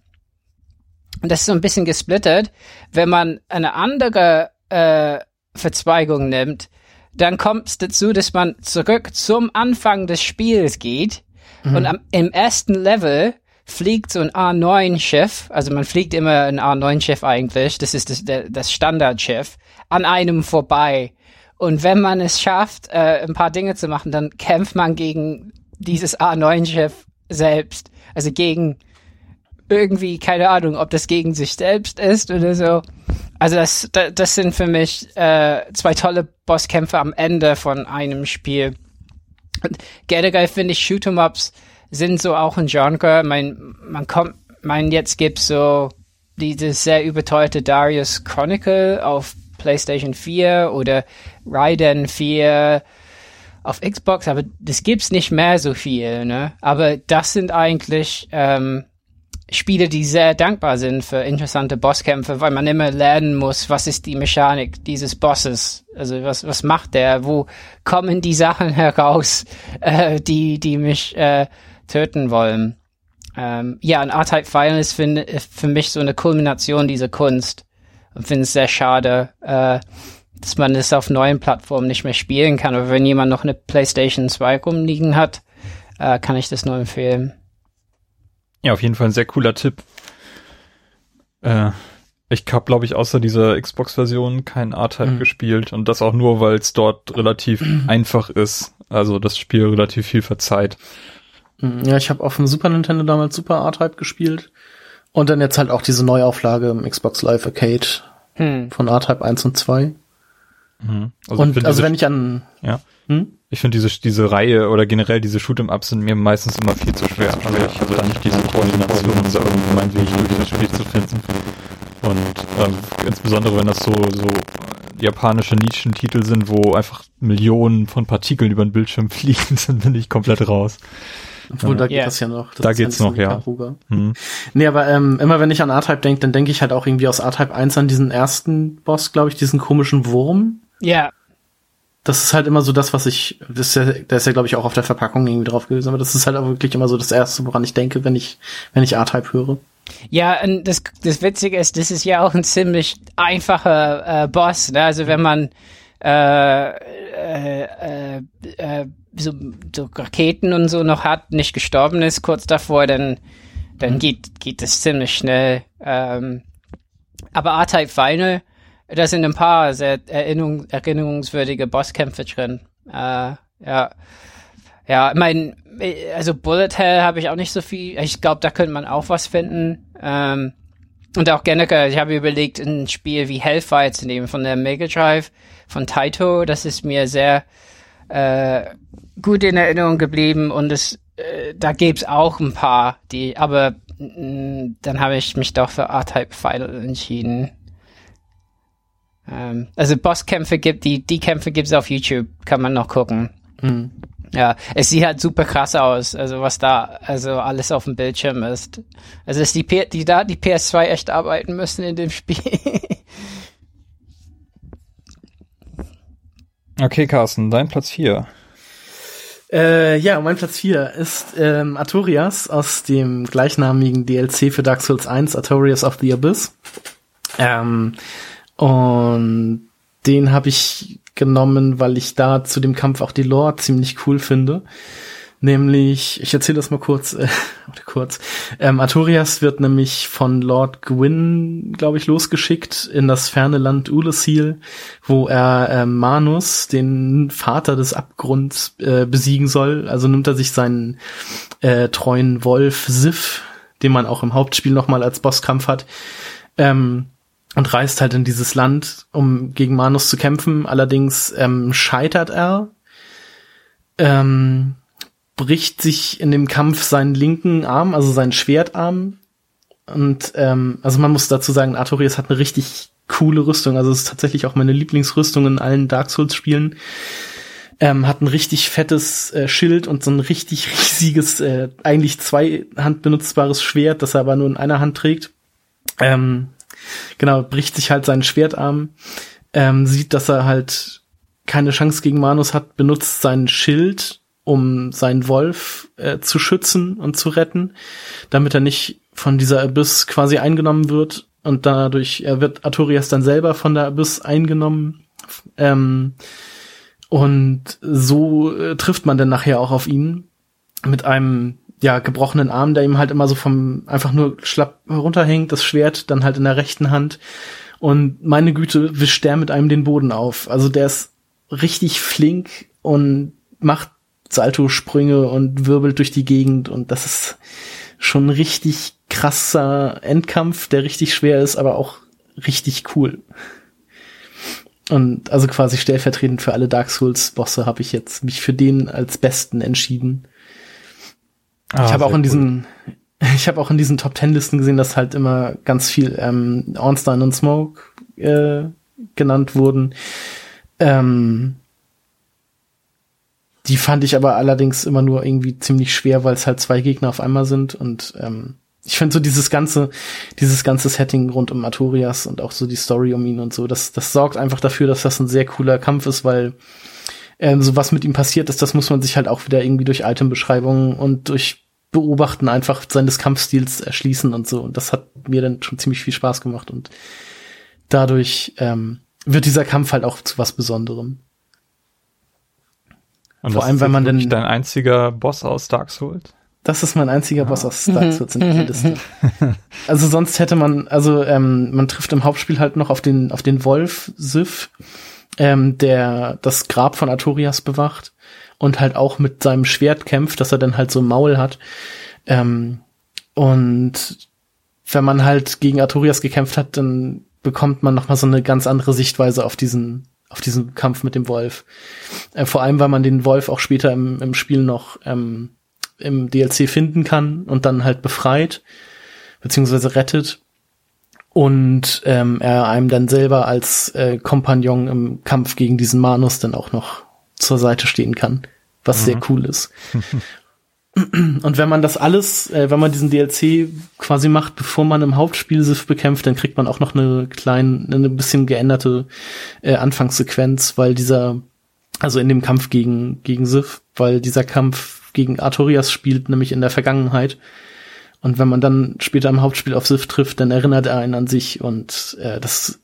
Und das ist so ein bisschen gesplittet. Wenn man eine andere äh, Verzweigung nimmt, dann kommt es dazu, dass man zurück zum Anfang des Spiels geht mhm. und am, im ersten Level fliegt so ein A9-Schiff, also man fliegt immer ein A9-Schiff eigentlich, das ist das, das Standardschiff, an einem vorbei. Und wenn man es schafft, äh, ein paar Dinge zu machen, dann kämpft man gegen dieses A9-Schiff selbst. Also gegen irgendwie, keine Ahnung, ob das gegen sich selbst ist oder so. Also das, das, das sind für mich äh, zwei tolle Bosskämpfe am Ende von einem Spiel. Und generell finde ich Shoot'em-Ups sind so auch ein Genre. Mein, man kommt, mein, jetzt gibt's so dieses sehr überteuerte Darius Chronicle auf PlayStation 4 oder Raiden 4 auf Xbox, aber das gibt's nicht mehr so viel, ne? Aber das sind eigentlich ähm, Spiele, die sehr dankbar sind für interessante Bosskämpfe, weil man immer lernen muss, was ist die Mechanik dieses Bosses, also was was macht der, wo kommen die Sachen [laughs] heraus, äh, die die mich äh, töten wollen. Ähm, ja, ein R-Type ist für, für mich so eine Kulmination dieser Kunst und finde es sehr schade, äh, dass man es auf neuen Plattformen nicht mehr spielen kann. Aber wenn jemand noch eine PlayStation 2 rumliegen hat, äh, kann ich das nur empfehlen. Ja, auf jeden Fall ein sehr cooler Tipp. Äh, ich habe, glaube ich, außer dieser Xbox-Version kein R-Type mhm. gespielt und das auch nur, weil es dort relativ einfach ist. Also das Spiel relativ viel verzeiht. Mhm. Ja, ich habe auf dem Super Nintendo damals Super R-Type gespielt. Und dann jetzt halt auch diese Neuauflage im Xbox Live Arcade hm. von R-Type 1 und 2. Mhm. Also und also wenn ich an ja. Hm? Ich finde diese diese Reihe oder generell diese Shoot'em Ups sind mir meistens immer viel zu schwer, weil ich also da nicht diese Koordination und irgendwie meinen Weg durch das Spiel zu finden. Und ähm, insbesondere wenn das so so japanische Nischentitel sind, wo einfach Millionen von Partikeln über den Bildschirm [laughs] fliegen, dann bin ich komplett raus. Obwohl, da geht yeah. das ja noch. Das da geht's noch, ja. Hm. Nee, aber ähm, immer wenn ich an R-Type denke, dann denke ich halt auch irgendwie aus R-Type 1 an diesen ersten Boss, glaube ich, diesen komischen Wurm. Ja. Das ist halt immer so das, was ich, das ist ja, da ist ja, glaube ich, auch auf der Verpackung irgendwie drauf gewesen, aber das ist halt auch wirklich immer so das Erste, woran ich denke, wenn ich, wenn ich R-Type höre. Ja, und das, das Witzige ist, das ist ja auch ein ziemlich einfacher äh, Boss, ne? Also wenn man äh, äh, äh, äh so, so Raketen und so noch hat, nicht gestorben ist kurz davor, dann, dann mhm. geht, geht es ziemlich schnell. Ähm, aber R-Type Final, da sind ein paar sehr erinnerung, erinnerungswürdige Bosskämpfe drin. Äh, ja. Ja, mein, also Bullet Hell habe ich auch nicht so viel. Ich glaube, da könnte man auch was finden. Ähm, und auch generell, ich habe überlegt, ein Spiel wie Hellfire zu nehmen von der Mega Drive, von Taito. Das ist mir sehr äh, gut in Erinnerung geblieben und es äh, da gibt's auch ein paar, die, aber mh, mm, dann habe ich mich doch für R-Type Final entschieden. Ähm, also Bosskämpfe gibt, die, die Kämpfe gibt's auf YouTube, kann man noch gucken. Mhm. Ja, es sieht halt super krass aus, also was da, also alles auf dem Bildschirm ist. Also ist die, P die da die PS2 echt arbeiten müssen in dem [laughs] Spiel. okay, Carsten, dein Platz 4. Äh, ja, mein Platz 4 ist ähm, Artorias aus dem gleichnamigen DLC für Dark Souls 1, Artorias of the Abyss. Ähm, und den habe ich genommen, weil ich da zu dem Kampf auch die Lore ziemlich cool finde. Nämlich, ich erzähle das mal kurz, äh, [laughs] oder kurz. Ähm, Artorias wird nämlich von Lord Gwyn, glaube ich, losgeschickt in das ferne Land Ulasil, wo er äh, Manus, den Vater des Abgrunds, äh, besiegen soll. Also nimmt er sich seinen äh, treuen Wolf Sif, den man auch im Hauptspiel nochmal als Bosskampf hat, ähm, und reist halt in dieses Land, um gegen Manus zu kämpfen. Allerdings ähm, scheitert er, ähm, bricht sich in dem Kampf seinen linken Arm, also seinen Schwertarm. Und ähm, also man muss dazu sagen, Artorias hat eine richtig coole Rüstung. Also es ist tatsächlich auch meine Lieblingsrüstung in allen Dark Souls-Spielen. Ähm, hat ein richtig fettes äh, Schild und so ein richtig riesiges, äh, eigentlich zwei Hand benutzbares Schwert, das er aber nur in einer Hand trägt. Ähm, genau, bricht sich halt seinen Schwertarm, ähm, sieht, dass er halt keine Chance gegen Manus hat, benutzt sein Schild, um seinen Wolf äh, zu schützen und zu retten, damit er nicht von dieser Abyss quasi eingenommen wird und dadurch er wird Artorias dann selber von der Abyss eingenommen. Ähm, und so äh, trifft man dann nachher auch auf ihn mit einem ja gebrochenen Arm, der ihm halt immer so vom einfach nur schlapp runterhängt, das Schwert dann halt in der rechten Hand. Und meine Güte, wischt der mit einem den Boden auf. Also der ist richtig flink und macht Salto-Sprünge und wirbelt durch die Gegend und das ist schon richtig krasser Endkampf, der richtig schwer ist, aber auch richtig cool. Und also quasi stellvertretend für alle Dark Souls Bosse habe ich jetzt mich für den als besten entschieden. Ah, ich habe auch in cool. diesen [laughs] ich habe auch in diesen Top Ten Listen gesehen, dass halt immer ganz viel ähm, Ornstein und Smoke äh, genannt wurden. Ähm, die fand ich aber allerdings immer nur irgendwie ziemlich schwer, weil es halt zwei Gegner auf einmal sind und ähm, ich finde so dieses ganze, dieses ganze Setting rund um Artorias und auch so die Story um ihn und so, das, das sorgt einfach dafür, dass das ein sehr cooler Kampf ist, weil ähm, so was mit ihm passiert ist, das muss man sich halt auch wieder irgendwie durch Itembeschreibungen und durch Beobachten einfach seines Kampfstils erschließen und so. Und das hat mir dann schon ziemlich viel Spaß gemacht und dadurch ähm, wird dieser Kampf halt auch zu was Besonderem. Und Vor allem, wenn man dann dein einziger Boss aus Dark Souls. Das ist mein einziger Boss aus Dark Souls in der Liste. Also sonst hätte man, also ähm, man trifft im Hauptspiel halt noch auf den auf den Wolf Sif, ähm, der das Grab von Artorias bewacht und halt auch mit seinem Schwert kämpft, dass er dann halt so ein Maul hat. Ähm, und wenn man halt gegen Artorias gekämpft hat, dann bekommt man noch mal so eine ganz andere Sichtweise auf diesen auf diesen Kampf mit dem Wolf. Äh, vor allem, weil man den Wolf auch später im, im Spiel noch ähm, im DLC finden kann und dann halt befreit, beziehungsweise rettet. Und ähm, er einem dann selber als äh, Kompagnon im Kampf gegen diesen Manus dann auch noch zur Seite stehen kann, was mhm. sehr cool ist. [laughs] Und wenn man das alles, äh, wenn man diesen DLC quasi macht, bevor man im Hauptspiel Sif bekämpft, dann kriegt man auch noch eine kleine, eine bisschen geänderte äh, Anfangssequenz, weil dieser, also in dem Kampf gegen, gegen Sif, weil dieser Kampf gegen Artorias spielt, nämlich in der Vergangenheit. Und wenn man dann später im Hauptspiel auf Sif trifft, dann erinnert er einen an sich und äh, das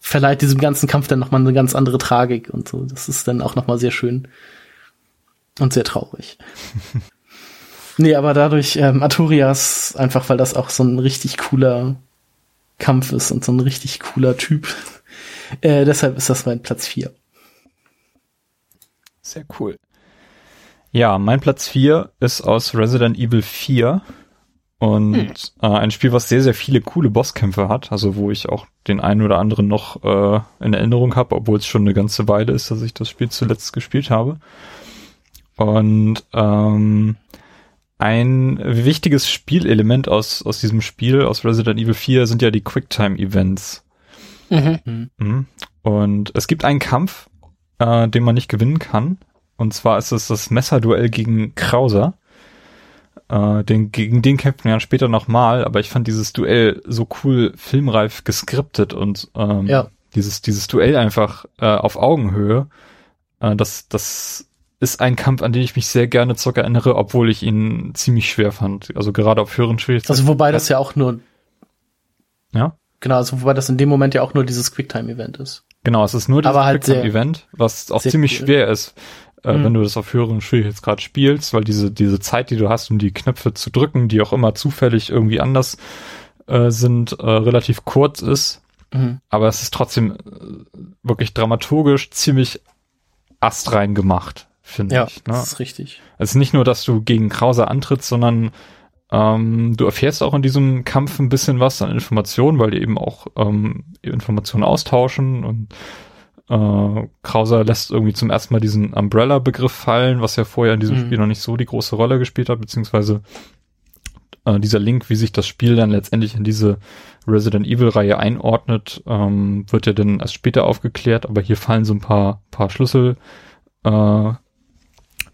verleiht diesem ganzen Kampf dann nochmal eine ganz andere Tragik und so. Das ist dann auch nochmal sehr schön und sehr traurig. [laughs] nee, aber dadurch ähm, Artorias, einfach weil das auch so ein richtig cooler Kampf ist und so ein richtig cooler Typ. [laughs] Äh, deshalb ist das mein Platz 4. Sehr cool. Ja, mein Platz 4 ist aus Resident Evil 4 und hm. äh, ein Spiel, was sehr, sehr viele coole Bosskämpfe hat, also wo ich auch den einen oder anderen noch äh, in Erinnerung habe, obwohl es schon eine ganze Weile ist, dass ich das Spiel zuletzt gespielt habe. Und ähm, ein wichtiges Spielelement aus, aus diesem Spiel, aus Resident Evil 4, sind ja die Quicktime-Events. Mhm. Mhm. Und es gibt einen Kampf, äh, den man nicht gewinnen kann, und zwar ist es das Messerduell gegen Krauser. Äh, den, gegen den kämpfen wir dann später nochmal, aber ich fand dieses Duell so cool filmreif geskriptet und ähm, ja. dieses, dieses Duell einfach äh, auf Augenhöhe. Äh, das, das ist ein Kampf, an den ich mich sehr gerne zurück erinnere, obwohl ich ihn ziemlich schwer fand. Also gerade auf höheren Schwierigkeiten. Also wobei das ja auch nur ja? Genau, also wobei das in dem Moment ja auch nur dieses Quicktime-Event ist. Genau, es ist nur dieses halt Quicktime-Event, was auch ziemlich cool. schwer ist äh, mhm. wenn du das auf höheren Schwierigkeitsgrad spielst, weil diese, diese Zeit, die du hast, um die Knöpfe zu drücken, die auch immer zufällig irgendwie anders äh, sind, äh, relativ kurz ist. Mhm. Aber es ist trotzdem äh, wirklich dramaturgisch ziemlich astrein gemacht, finde ja, ich. Ne? Das ist richtig. Es ist nicht nur, dass du gegen Krauser antrittst, sondern Ähm, du erfährst auch in diesem Kampf ein bisschen was an Informationen, weil die eben auch ähm, Informationen austauschen und äh, Krauser lässt irgendwie zum ersten Mal diesen Umbrella-Begriff fallen, was ja vorher in diesem mhm. Spiel noch nicht so die große Rolle gespielt hat, beziehungsweise äh, dieser Link, wie sich das Spiel dann letztendlich in diese Resident Evil-Reihe einordnet, ähm, wird ja dann erst später aufgeklärt, aber hier fallen so ein paar, paar Schlüssel, äh,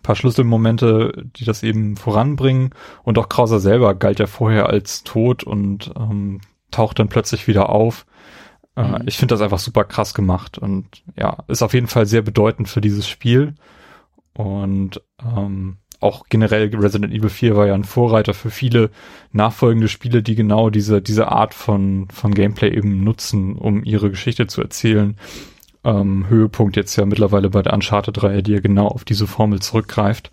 paar Schlüsselmomente, die das eben voranbringen. Und auch Krauser selber galt ja vorher als tot und ähm, taucht dann plötzlich wieder auf. Äh, mhm. Ich finde das einfach super krass gemacht und ja, ist auf jeden Fall sehr bedeutend für dieses Spiel. Und ähm, auch generell Resident Evil 4 war ja ein Vorreiter für viele nachfolgende Spiele, die genau diese, diese Art von, von Gameplay eben nutzen, um ihre Geschichte zu erzählen. Ähm, Höhepunkt jetzt ja mittlerweile bei der Uncharted-Reihe, die ja genau auf diese Formel zurückgreift.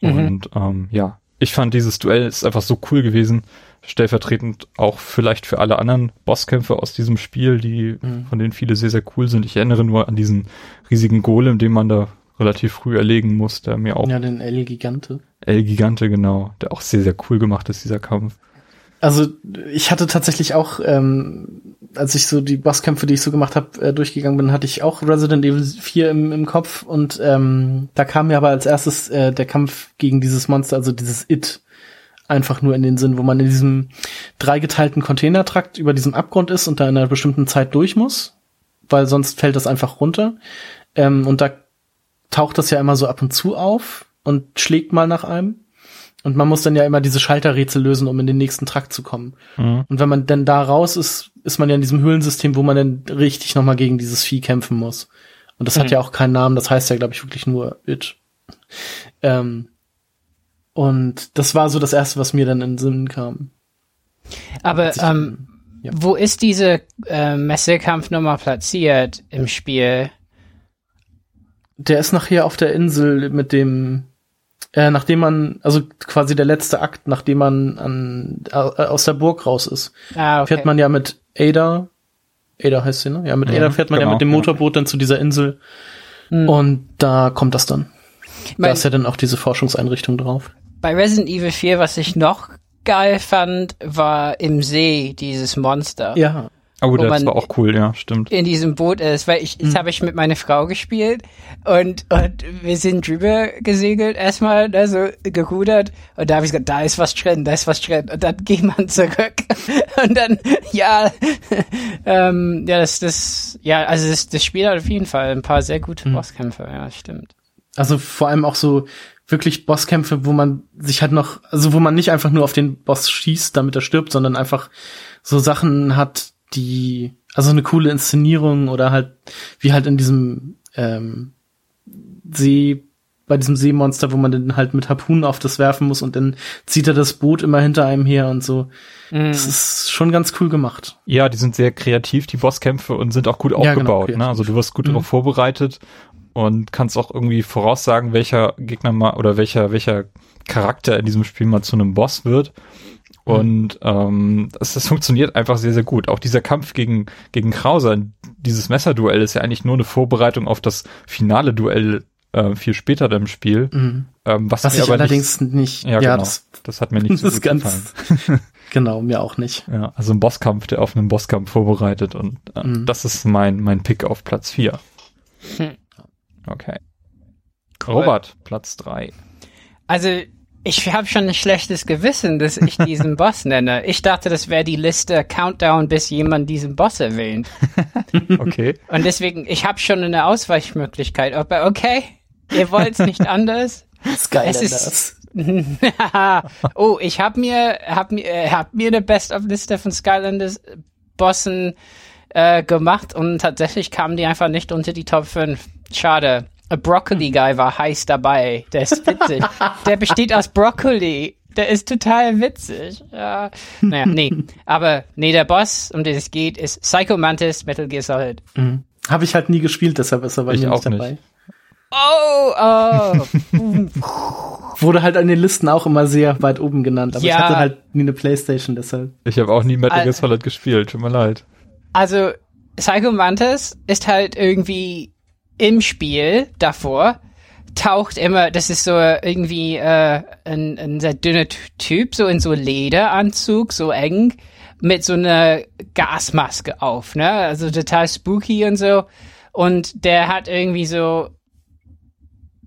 Mhm. Und ähm, ja, ich fand dieses Duell ist einfach so cool gewesen, stellvertretend auch vielleicht für alle anderen Bosskämpfe aus diesem Spiel, die mhm. von denen viele sehr, sehr cool sind. Ich erinnere nur an diesen riesigen Golem, den man da relativ früh erlegen muss, der mir auch. Ja, den El Gigante. El Gigante, genau, der auch sehr, sehr cool gemacht ist, dieser Kampf. Also ich hatte tatsächlich auch, ähm, als ich so die Bosskämpfe, die ich so gemacht habe, äh, durchgegangen bin, hatte ich auch Resident Evil 4 im, im Kopf und ähm, da kam mir aber als erstes äh, der Kampf gegen dieses Monster, also dieses It, einfach nur in den Sinn, wo man in diesem dreigeteilten Containertrakt über diesem Abgrund ist und da in einer bestimmten Zeit durch muss, weil sonst fällt das einfach runter. Ähm, und da taucht das ja immer so ab und zu auf und schlägt mal nach einem. Und man muss dann ja immer diese Schalterrätsel lösen, um in den nächsten Trakt zu kommen. Mhm. Und wenn man denn da raus ist, ist man ja in diesem Höhlensystem, wo man dann richtig nochmal gegen dieses Vieh kämpfen muss. Und das mhm. hat ja auch keinen Namen, das heißt ja, glaube ich, wirklich nur It. Ähm, und das war so das Erste, was mir dann in den Sinn kam. Aber ähm, ja. wo ist diese äh, Messekampfnummer platziert im Spiel? der ist nachher auf der Insel mit dem, äh, nachdem man, also quasi der letzte Akt, nachdem man an, äh, aus der Burg raus ist. Ah, okay. Fährt man ja mit Ada, Ada heißt sie, ne? Ja, mit ja, Ada fährt man genau, ja mit dem Motorboot dann zu dieser Insel. Mhm. Und da kommt das dann. Mein, da ist ja dann auch diese Forschungseinrichtung drauf. Bei Resident Evil 4, was ich noch geil fand, war im See dieses Monster. Ja. Oh, das war auch cool, ja, stimmt. In diesem Boot ist, weil ich, das mhm. habe ich mit meiner Frau gespielt und, und wir sind drüber gesegelt erstmal, also gerudert und da habe ich gesagt, da ist was drin, da ist was drin und dann [laughs] geht man zurück und dann, ja, [laughs] ähm, ja, das, das, ja, also das, das Spiel hat auf jeden Fall ein paar sehr gute mhm. Bosskämpfe, ja, stimmt. Also vor allem auch so wirklich Bosskämpfe, wo man sich halt noch, also wo man nicht einfach nur auf den Boss schießt, damit er stirbt, sondern einfach so Sachen hat, die, also eine coole Inszenierung oder halt, wie halt in diesem ähm, See, bei diesem Seemonster, wo man dann halt mit Harpunen auf das werfen muss und dann zieht er das Boot immer hinter einem her und so. Mm. Das ist schon ganz cool gemacht. Ja, die sind sehr kreativ, die Bosskämpfe, und sind auch gut ja, genau, aufgebaut. Genau, ne? Also du wirst gut mhm. darauf vorbereitet und kannst auch irgendwie voraussagen, welcher Gegner mal oder welcher, welcher Charakter in diesem Spiel mal zu einem Boss wird. Mhm. Und ähm, das, das funktioniert einfach sehr, sehr gut. Auch dieser Kampf gegen, gegen Krauser, dieses Messerduell ist ja eigentlich nur eine Vorbereitung auf das finale Duell äh, viel später im Spiel. Mhm. Ähm, was, was mir ich aber allerdings nicht, nicht ja, ja genau, das, das hat mir nicht so [laughs] gut ganz, gefallen. [laughs] genau, mir auch nicht. Ja, also ein Bosskampf, der auf einen Bosskampf vorbereitet und äh, mhm. das ist mein, mein Pick auf Platz 4. Hm. Okay. Cool. Robert, Platz 3. Also ich habe schon ein schlechtes Gewissen, dass ich diesen [laughs] Boss nenne. Ich dachte, das wäre die Liste Countdown, bis jemand diesen Boss erwähnt. [laughs] okay. Und deswegen, ich habe schon eine Ausweichmöglichkeit. Aber okay, ihr wollt es nicht anders. [laughs] Skylanders. oh, ich habe mir, hab mir, äh, hab mir eine Best-of-Liste von Skylanders Bossen äh, gemacht und tatsächlich kamen die einfach nicht unter die Top 5. Schade. A Broccoli Guy war heiß dabei. Der ist witzig. Der besteht aus Broccoli. Der ist total witzig. Ja. Naja, nee. Aber nee, der Boss, um den es geht, ist Psycho Mantis Metal Gear Solid. Mhm. Habe ich halt nie gespielt, deshalb ist er bei mir nicht dabei. Nicht. Oh, oh. [laughs] Wurde halt an den Listen auch immer sehr weit oben genannt, aber ja. ich hatte halt nie eine Playstation, deshalb. Ich habe auch nie Metal Gear Solid gespielt, tut mir leid. Also, Psycho Mantis ist halt irgendwie im Spiel davor taucht immer, das ist so irgendwie äh, ein, ein sehr dünner Typ, so in so Lederanzug, so eng, mit so einer Gasmaske auf, ne? Also total spooky und so. Und der hat irgendwie so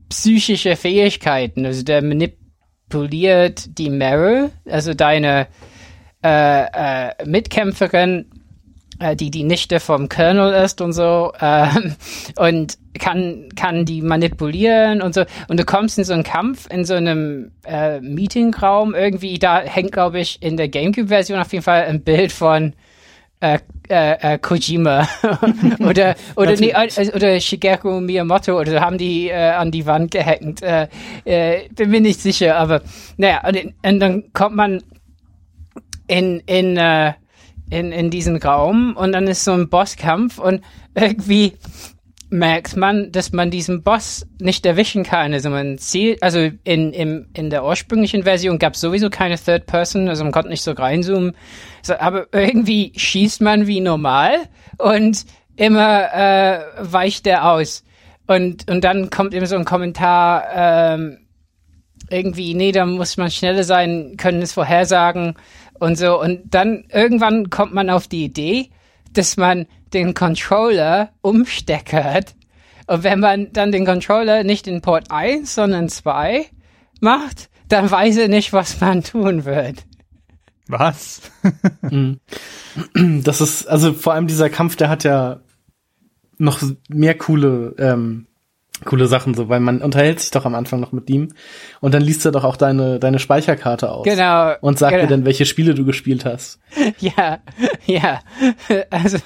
psychische Fähigkeiten. Also der manipuliert die Meryl, also deine äh, äh, Mitkämpferin, die die Nichte vom Colonel ist und so, äh, und kann, kann die manipulieren und so. Und du kommst in so einen Kampf in so einem äh, Meetingraum irgendwie, da hängt, glaube ich, in der Gamecube-Version auf jeden Fall ein Bild von äh, äh, äh, Kojima [laughs] oder oder nee, äh, oder Shigeru Miyamoto oder haben die äh, an die Wand gehängt. Äh, äh, bin mir nicht sicher, aber naja, und, und dann kommt man in in äh, in in diesen Raum und dann ist so ein Bosskampf und irgendwie merkt man, dass man diesen Boss nicht erwischen kann. Also man sieht, also in, in, in der ursprünglichen Version gab es sowieso keine Third Person, also man konnte nicht so reinzoomen. So, aber irgendwie schießt man wie normal und immer äh, weicht der aus. Und, und dann kommt immer so ein Kommentar, ähm, irgendwie, nee, da muss man schneller sein, können es vorhersagen und so. Und dann irgendwann kommt man auf die Idee, dass man den Controller umsteckert. Und wenn man dann den Controller nicht in Port 1, sondern 2 macht, dann weiß er nicht, was man tun wird. Was? [laughs] Mhm. das ist, also vor allem dieser Kampf, der hat ja noch mehr coole ähm, coole Sachen so, weil man unterhält sich doch am Anfang noch mit ihm und dann liest er doch auch deine deine Speicherkarte aus. Genau. Und sagt genau. dir dann, welche Spiele du gespielt hast. [laughs] Ja, ja. [laughs] Also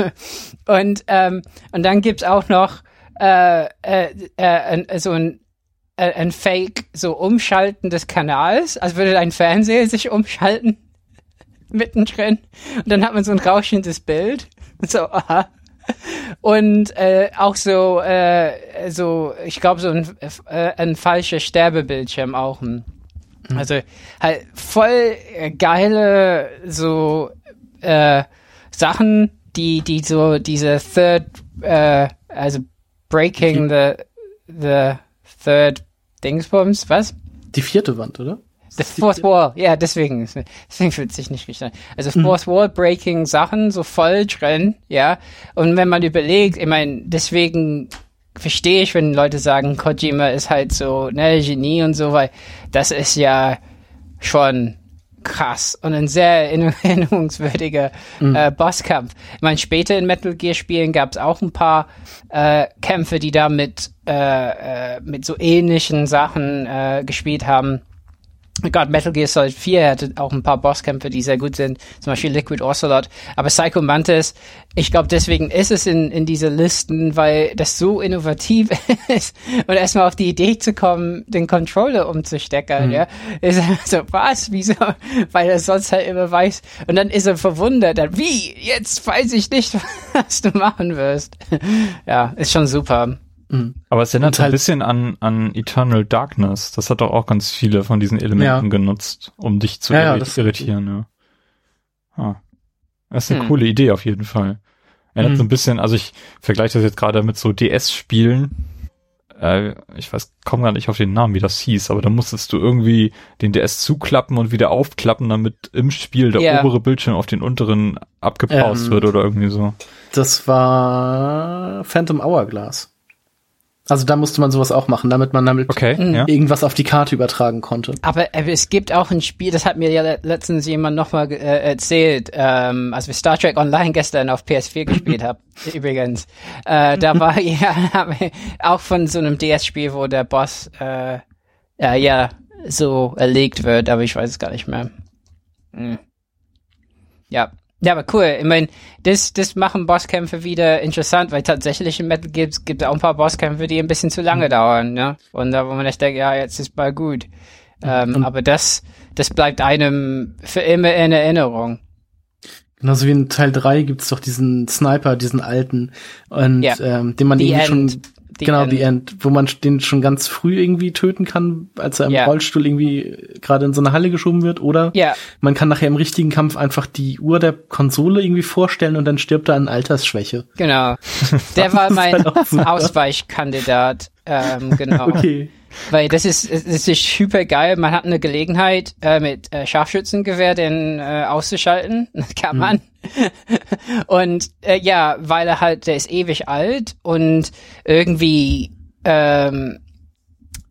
und ähm, und dann gibt's auch noch äh, äh, äh, so ein äh, ein Fake so Umschalten des Kanals, als würde dein Fernseher sich umschalten [laughs] mittendrin und dann hat man so ein rauschendes Bild. So, aha. Und äh, auch so, äh, so, ich glaube, so ein, äh, ein falscher Sterbebildschirm auch. Hm. Also halt voll geile so äh, Sachen, die, die so diese Third, äh, also Breaking the, the Third Dingsbums, was? Die vierte Wand, oder? The Fourth Wall, ja, deswegen, deswegen fühlt sich nicht richtig an. Also Fourth Wall Breaking Sachen so voll drin, ja. Und wenn man überlegt, ich meine, deswegen verstehe ich, wenn Leute sagen, Kojima ist halt so, ne, Genie und so, weil das ist ja schon krass und ein sehr [laughs] erinnerungswürdiger Mhm. äh, Bosskampf. Ich meine, später in Metal Gear Spielen gab es auch ein paar äh, Kämpfe, die da mit, äh, äh, mit so ähnlichen Sachen äh, gespielt haben. Gott, Metal Gear Solid 4 hatte auch ein paar Bosskämpfe, die sehr gut sind, zum Beispiel Liquid Ocelot. Aber Psycho Mantis, ich glaube, deswegen ist es in, in diese Listen, weil das so innovativ [laughs] ist. Und erstmal auf die Idee zu kommen, den Controller umzusteckern, ja, ist er [laughs] so, was, wieso? Weil er sonst halt immer weiß. Und dann ist er verwundert, dann, wie, jetzt weiß ich nicht, [laughs] was du machen wirst. ja, ist schon super. Aber es erinnert so ein halt- bisschen an, an Eternal Darkness. Das hat doch auch ganz viele von diesen Elementen Ja. genutzt, um dich zu Ja, ja, irri- das- irritieren. Ja. Ah. Das ist eine Hm. coole Idee auf jeden Fall. Erinnert Mhm. so ein bisschen, also ich vergleiche das jetzt gerade mit so DS-Spielen. Äh, ich weiß, komme gar nicht auf den Namen, wie das hieß, aber da musstest du irgendwie den DS zuklappen und wieder aufklappen, damit im Spiel der Ja. obere Bildschirm auf den unteren abgepaust Ähm, wird oder irgendwie so. Das war Phantom Hourglass. Also da musste man sowas auch machen, damit man damit Okay, Mhm. ja. irgendwas auf die Karte übertragen konnte. Aber äh, es gibt auch ein Spiel, das hat mir ja le- letztens jemand nochmal äh, erzählt, ähm, als wir Star Trek Online gestern auf PS4 [laughs] gespielt haben, übrigens. Äh, da war [laughs] ja auch von so einem DS-Spiel, wo der Boss äh, ja, ja so erlegt wird, aber ich weiß es gar nicht mehr. Hm. Ja. Ja, aber cool. Ich meine, das, das machen Bosskämpfe wieder interessant, weil tatsächlich in Metal gibt es auch ein paar Bosskämpfe, die ein bisschen zu lange dauern, ne? Und da, wo man echt denkt, ja, jetzt ist mal gut. Ähm, Und- aber das, das bleibt einem für immer in Erinnerung. Genauso wie in Teil 3 gibt's doch diesen Sniper, diesen alten, und Ja. ähm, den man The irgendwie End. schon The genau End. die End, wo man den schon ganz früh irgendwie töten kann, als er im Ja. Rollstuhl irgendwie gerade in so eine Halle geschoben wird, oder Ja, man kann nachher im richtigen Kampf einfach die Uhr der Konsole irgendwie vorstellen und dann stirbt er an Altersschwäche. genau. [laughs] Der war mein halt. Ausweichkandidat. Ähm, genau. [laughs] Okay. Weil das ist, das ist super geil. Man hat eine Gelegenheit, äh, mit äh, Scharfschützengewehr den äh, auszuschalten. [laughs] Das kann Mhm. man. [laughs] und äh, ja, weil er halt, der ist ewig alt und irgendwie ähm,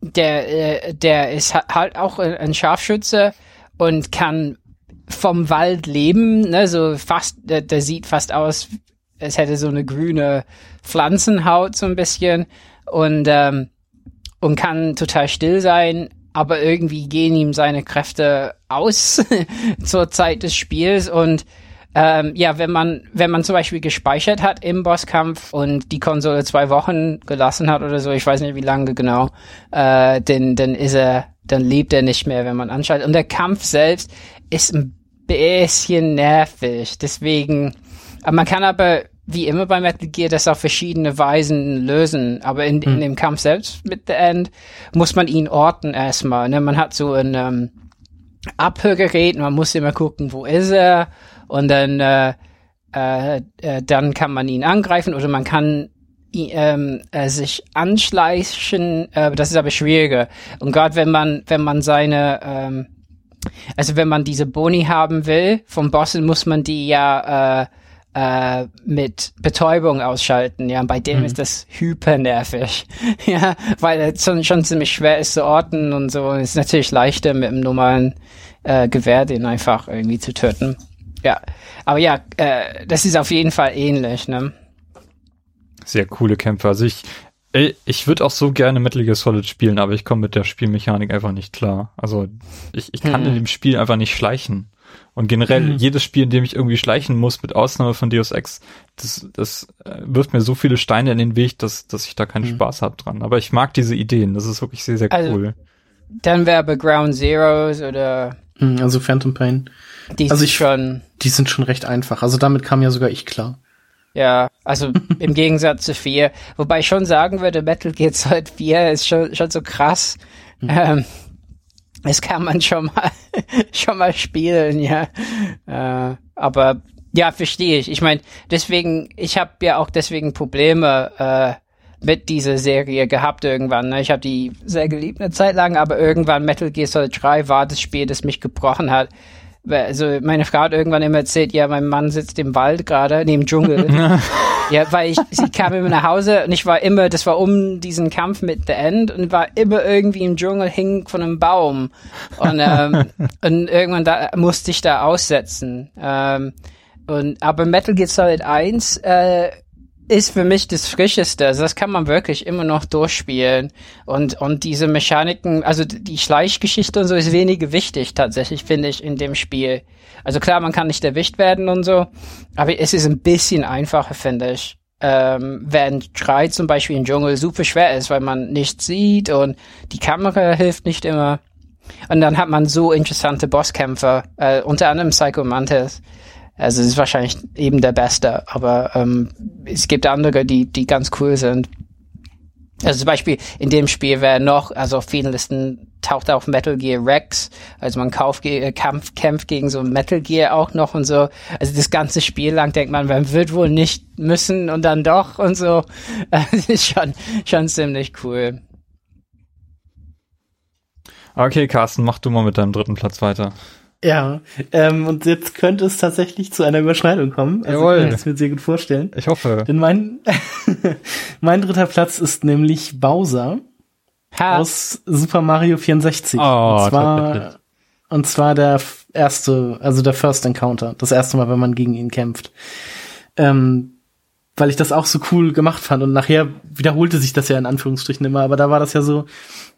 der, äh, der ist ha- halt auch ein ein Scharfschütze und kann vom Wald leben, ne, so fast, der, der sieht fast aus, es hätte so eine grüne Pflanzenhaut so ein bisschen und ähm, und kann total still sein, aber irgendwie gehen ihm seine Kräfte aus [laughs] zur Zeit des Spiels und ähm, ja, wenn man wenn man zum Beispiel gespeichert hat im Bosskampf und die Konsole zwei Wochen gelassen hat oder so, ich weiß nicht wie lange genau, äh, dann dann ist er, dann lebt er nicht mehr, wenn man anschaltet. Und der Kampf selbst ist ein bisschen nervig, deswegen. Aber man kann aber wie immer bei Metal Gear das auf verschiedene Weisen lösen. Aber in, in dem Kampf selbst mit The End muss man ihn orten erstmal. Ne? Man hat so ein ähm, Abhörgerät, man muss immer gucken, wo ist er und dann äh, äh, äh, dann kann man ihn angreifen oder man kann ähm, äh, sich anschleichen, äh, das ist aber schwieriger. Und gerade wenn man wenn man seine ähm, also wenn man diese Boni haben will vom Bossen, muss man die ja äh, äh, mit Betäubung ausschalten. Ja, und bei dem ist das hyper nervig. [laughs] ja, weil es schon, schon ziemlich schwer ist zu orten und so. Es ist natürlich leichter mit einem normalen äh, Gewehr den einfach irgendwie zu töten. Ja, aber ja, äh, das ist auf jeden Fall ähnlich. Ne? Sehr coole Kämpfe. Also ich, ey, ich würde auch so gerne Metal Gear Solid spielen, aber ich komme mit der Spielmechanik einfach nicht klar. Also ich, ich kann Mhm. in dem Spiel einfach nicht schleichen. Und generell jedes Spiel, in dem ich irgendwie schleichen muss, mit Ausnahme von Deus Ex, das, das äh, wirft mir so viele Steine in den Weg, dass, dass ich da keinen Spaß hab dran. Aber ich mag diese Ideen. Das ist wirklich sehr, sehr Also, cool. Dann wäre aber Ground Zeroes oder Hm, Also Phantom Pain. die Also sind ich- schon Die sind schon recht einfach. Also damit kam ja sogar ich klar. Ja, also [laughs] im Gegensatz zu 4. Wobei ich schon sagen würde, Metal Gear Solid 4 ist schon, schon so krass. Ähm, das kann man schon mal, [laughs] schon mal spielen, ja. Äh, aber ja, verstehe ich. Ich meine, deswegen, ich habe ja auch deswegen Probleme äh, mit dieser Serie gehabt irgendwann. Ne? Ich habe die sehr geliebt eine Zeit lang, aber irgendwann Metal Gear Solid 3 war das Spiel, das mich gebrochen hat. Also meine Frau hat irgendwann immer erzählt, ja, mein Mann sitzt im Wald gerade, neben Dschungel. [laughs] ja, weil ich, sie kam immer nach Hause und ich war immer, das war um diesen Kampf mit The End und war immer irgendwie im Dschungel, hing von einem Baum. Und, ähm, [laughs] und irgendwann da, musste ich da aussetzen. Ähm, und, aber Metal Gear Solid 1 äh, ist für mich das Frischeste. Also das kann man wirklich immer noch durchspielen. Und, und diese Mechaniken, also die Schleichgeschichte und so ist weniger wichtig tatsächlich, finde ich, in dem Spiel. Also klar, man kann nicht erwischt werden und so, aber es ist ein bisschen einfacher, finde ich. Ähm, während Schrei zum Beispiel im Dschungel super schwer ist, weil man nichts sieht und die Kamera hilft nicht immer. Und dann hat man so interessante Bosskämpfer, äh, unter anderem Psycho Mantis. Also es ist wahrscheinlich eben der Beste, aber ähm, es gibt andere, die, die ganz cool sind. Also zum Beispiel in dem Spiel wäre noch, also auf vielen Listen taucht auch Metal Gear Rex, also man kauft, äh, Kampf, kämpft gegen so Metal Gear auch noch und so. Also das ganze Spiel lang denkt man, man wird wohl nicht müssen und dann doch und so. [laughs] Das ist schon, schon ziemlich cool. Okay, Carsten, mach du mal mit deinem dritten Platz weiter. Ja, ähm, und jetzt könnte es tatsächlich zu einer Überschneidung kommen. Also Jawohl. ich kann es mir sehr gut vorstellen. Ich hoffe. Denn mein, [laughs] mein dritter Platz ist nämlich Bowser Ha, aus Super Mario 64. Oh, und zwar, und zwar der erste, also der First Encounter. Das erste Mal, wenn man gegen ihn kämpft. Ähm, weil ich das auch so cool gemacht fand. Und nachher wiederholte sich das ja in Anführungsstrichen immer. Aber da war das ja so,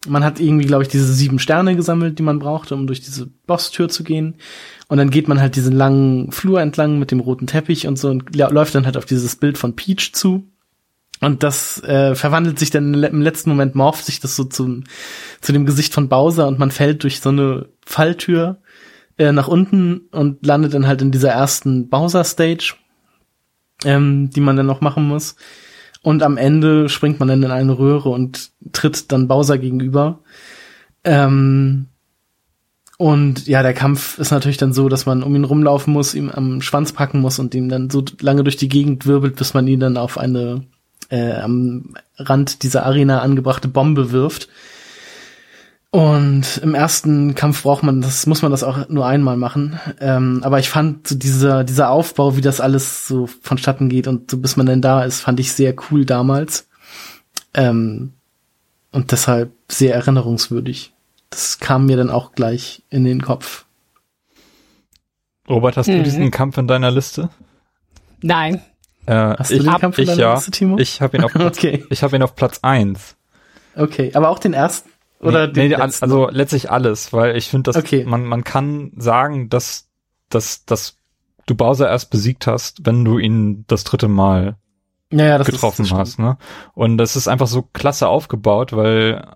man hat irgendwie, glaube ich, diese sieben Sterne gesammelt, die man brauchte, um durch diese Bosstür zu gehen. Und dann geht man halt diesen langen Flur entlang mit dem roten Teppich und so und läuft dann halt auf dieses Bild von Peach zu. Und das äh, verwandelt sich dann im letzten Moment, morpht sich das so zum, zu dem Gesicht von Bowser und man fällt durch so eine Falltür äh, nach unten und landet dann halt in dieser ersten Bowser-Stage, ähm, die man dann noch machen muss. Und am Ende springt man dann in eine Röhre und tritt dann Bowser gegenüber. Ähm, und ja, der Kampf ist natürlich dann so, dass man um ihn rumlaufen muss, ihm am Schwanz packen muss und ihm dann so lange durch die Gegend wirbelt, bis man ihn dann auf eine äh, am Rand dieser Arena angebrachte Bombe wirft. Und im ersten Kampf braucht man, das muss man das auch nur einmal machen. Ähm, aber ich fand so dieser, dieser Aufbau, wie das alles so vonstatten geht und so bis man denn da ist, fand ich sehr cool damals. Ähm, und deshalb sehr erinnerungswürdig. Das kam mir dann auch gleich in den Kopf. Robert, hast Mhm. du diesen Kampf in deiner Liste? Nein. Äh, Hast du ich, den Kampf in ich deiner ja. Liste, Timo? Ich habe ihn auf [laughs] Platz, Okay, ich habe ihn auf Platz eins. okay. Aber auch den ersten? Oder nee, nee, also letztlich alles, weil ich finde, dass Okay. man man kann sagen, dass dass dass du Bowser erst besiegt hast, wenn du ihn das dritte Mal ja, ja, das getroffen ist, das hast, ne? Und das ist einfach so klasse aufgebaut, weil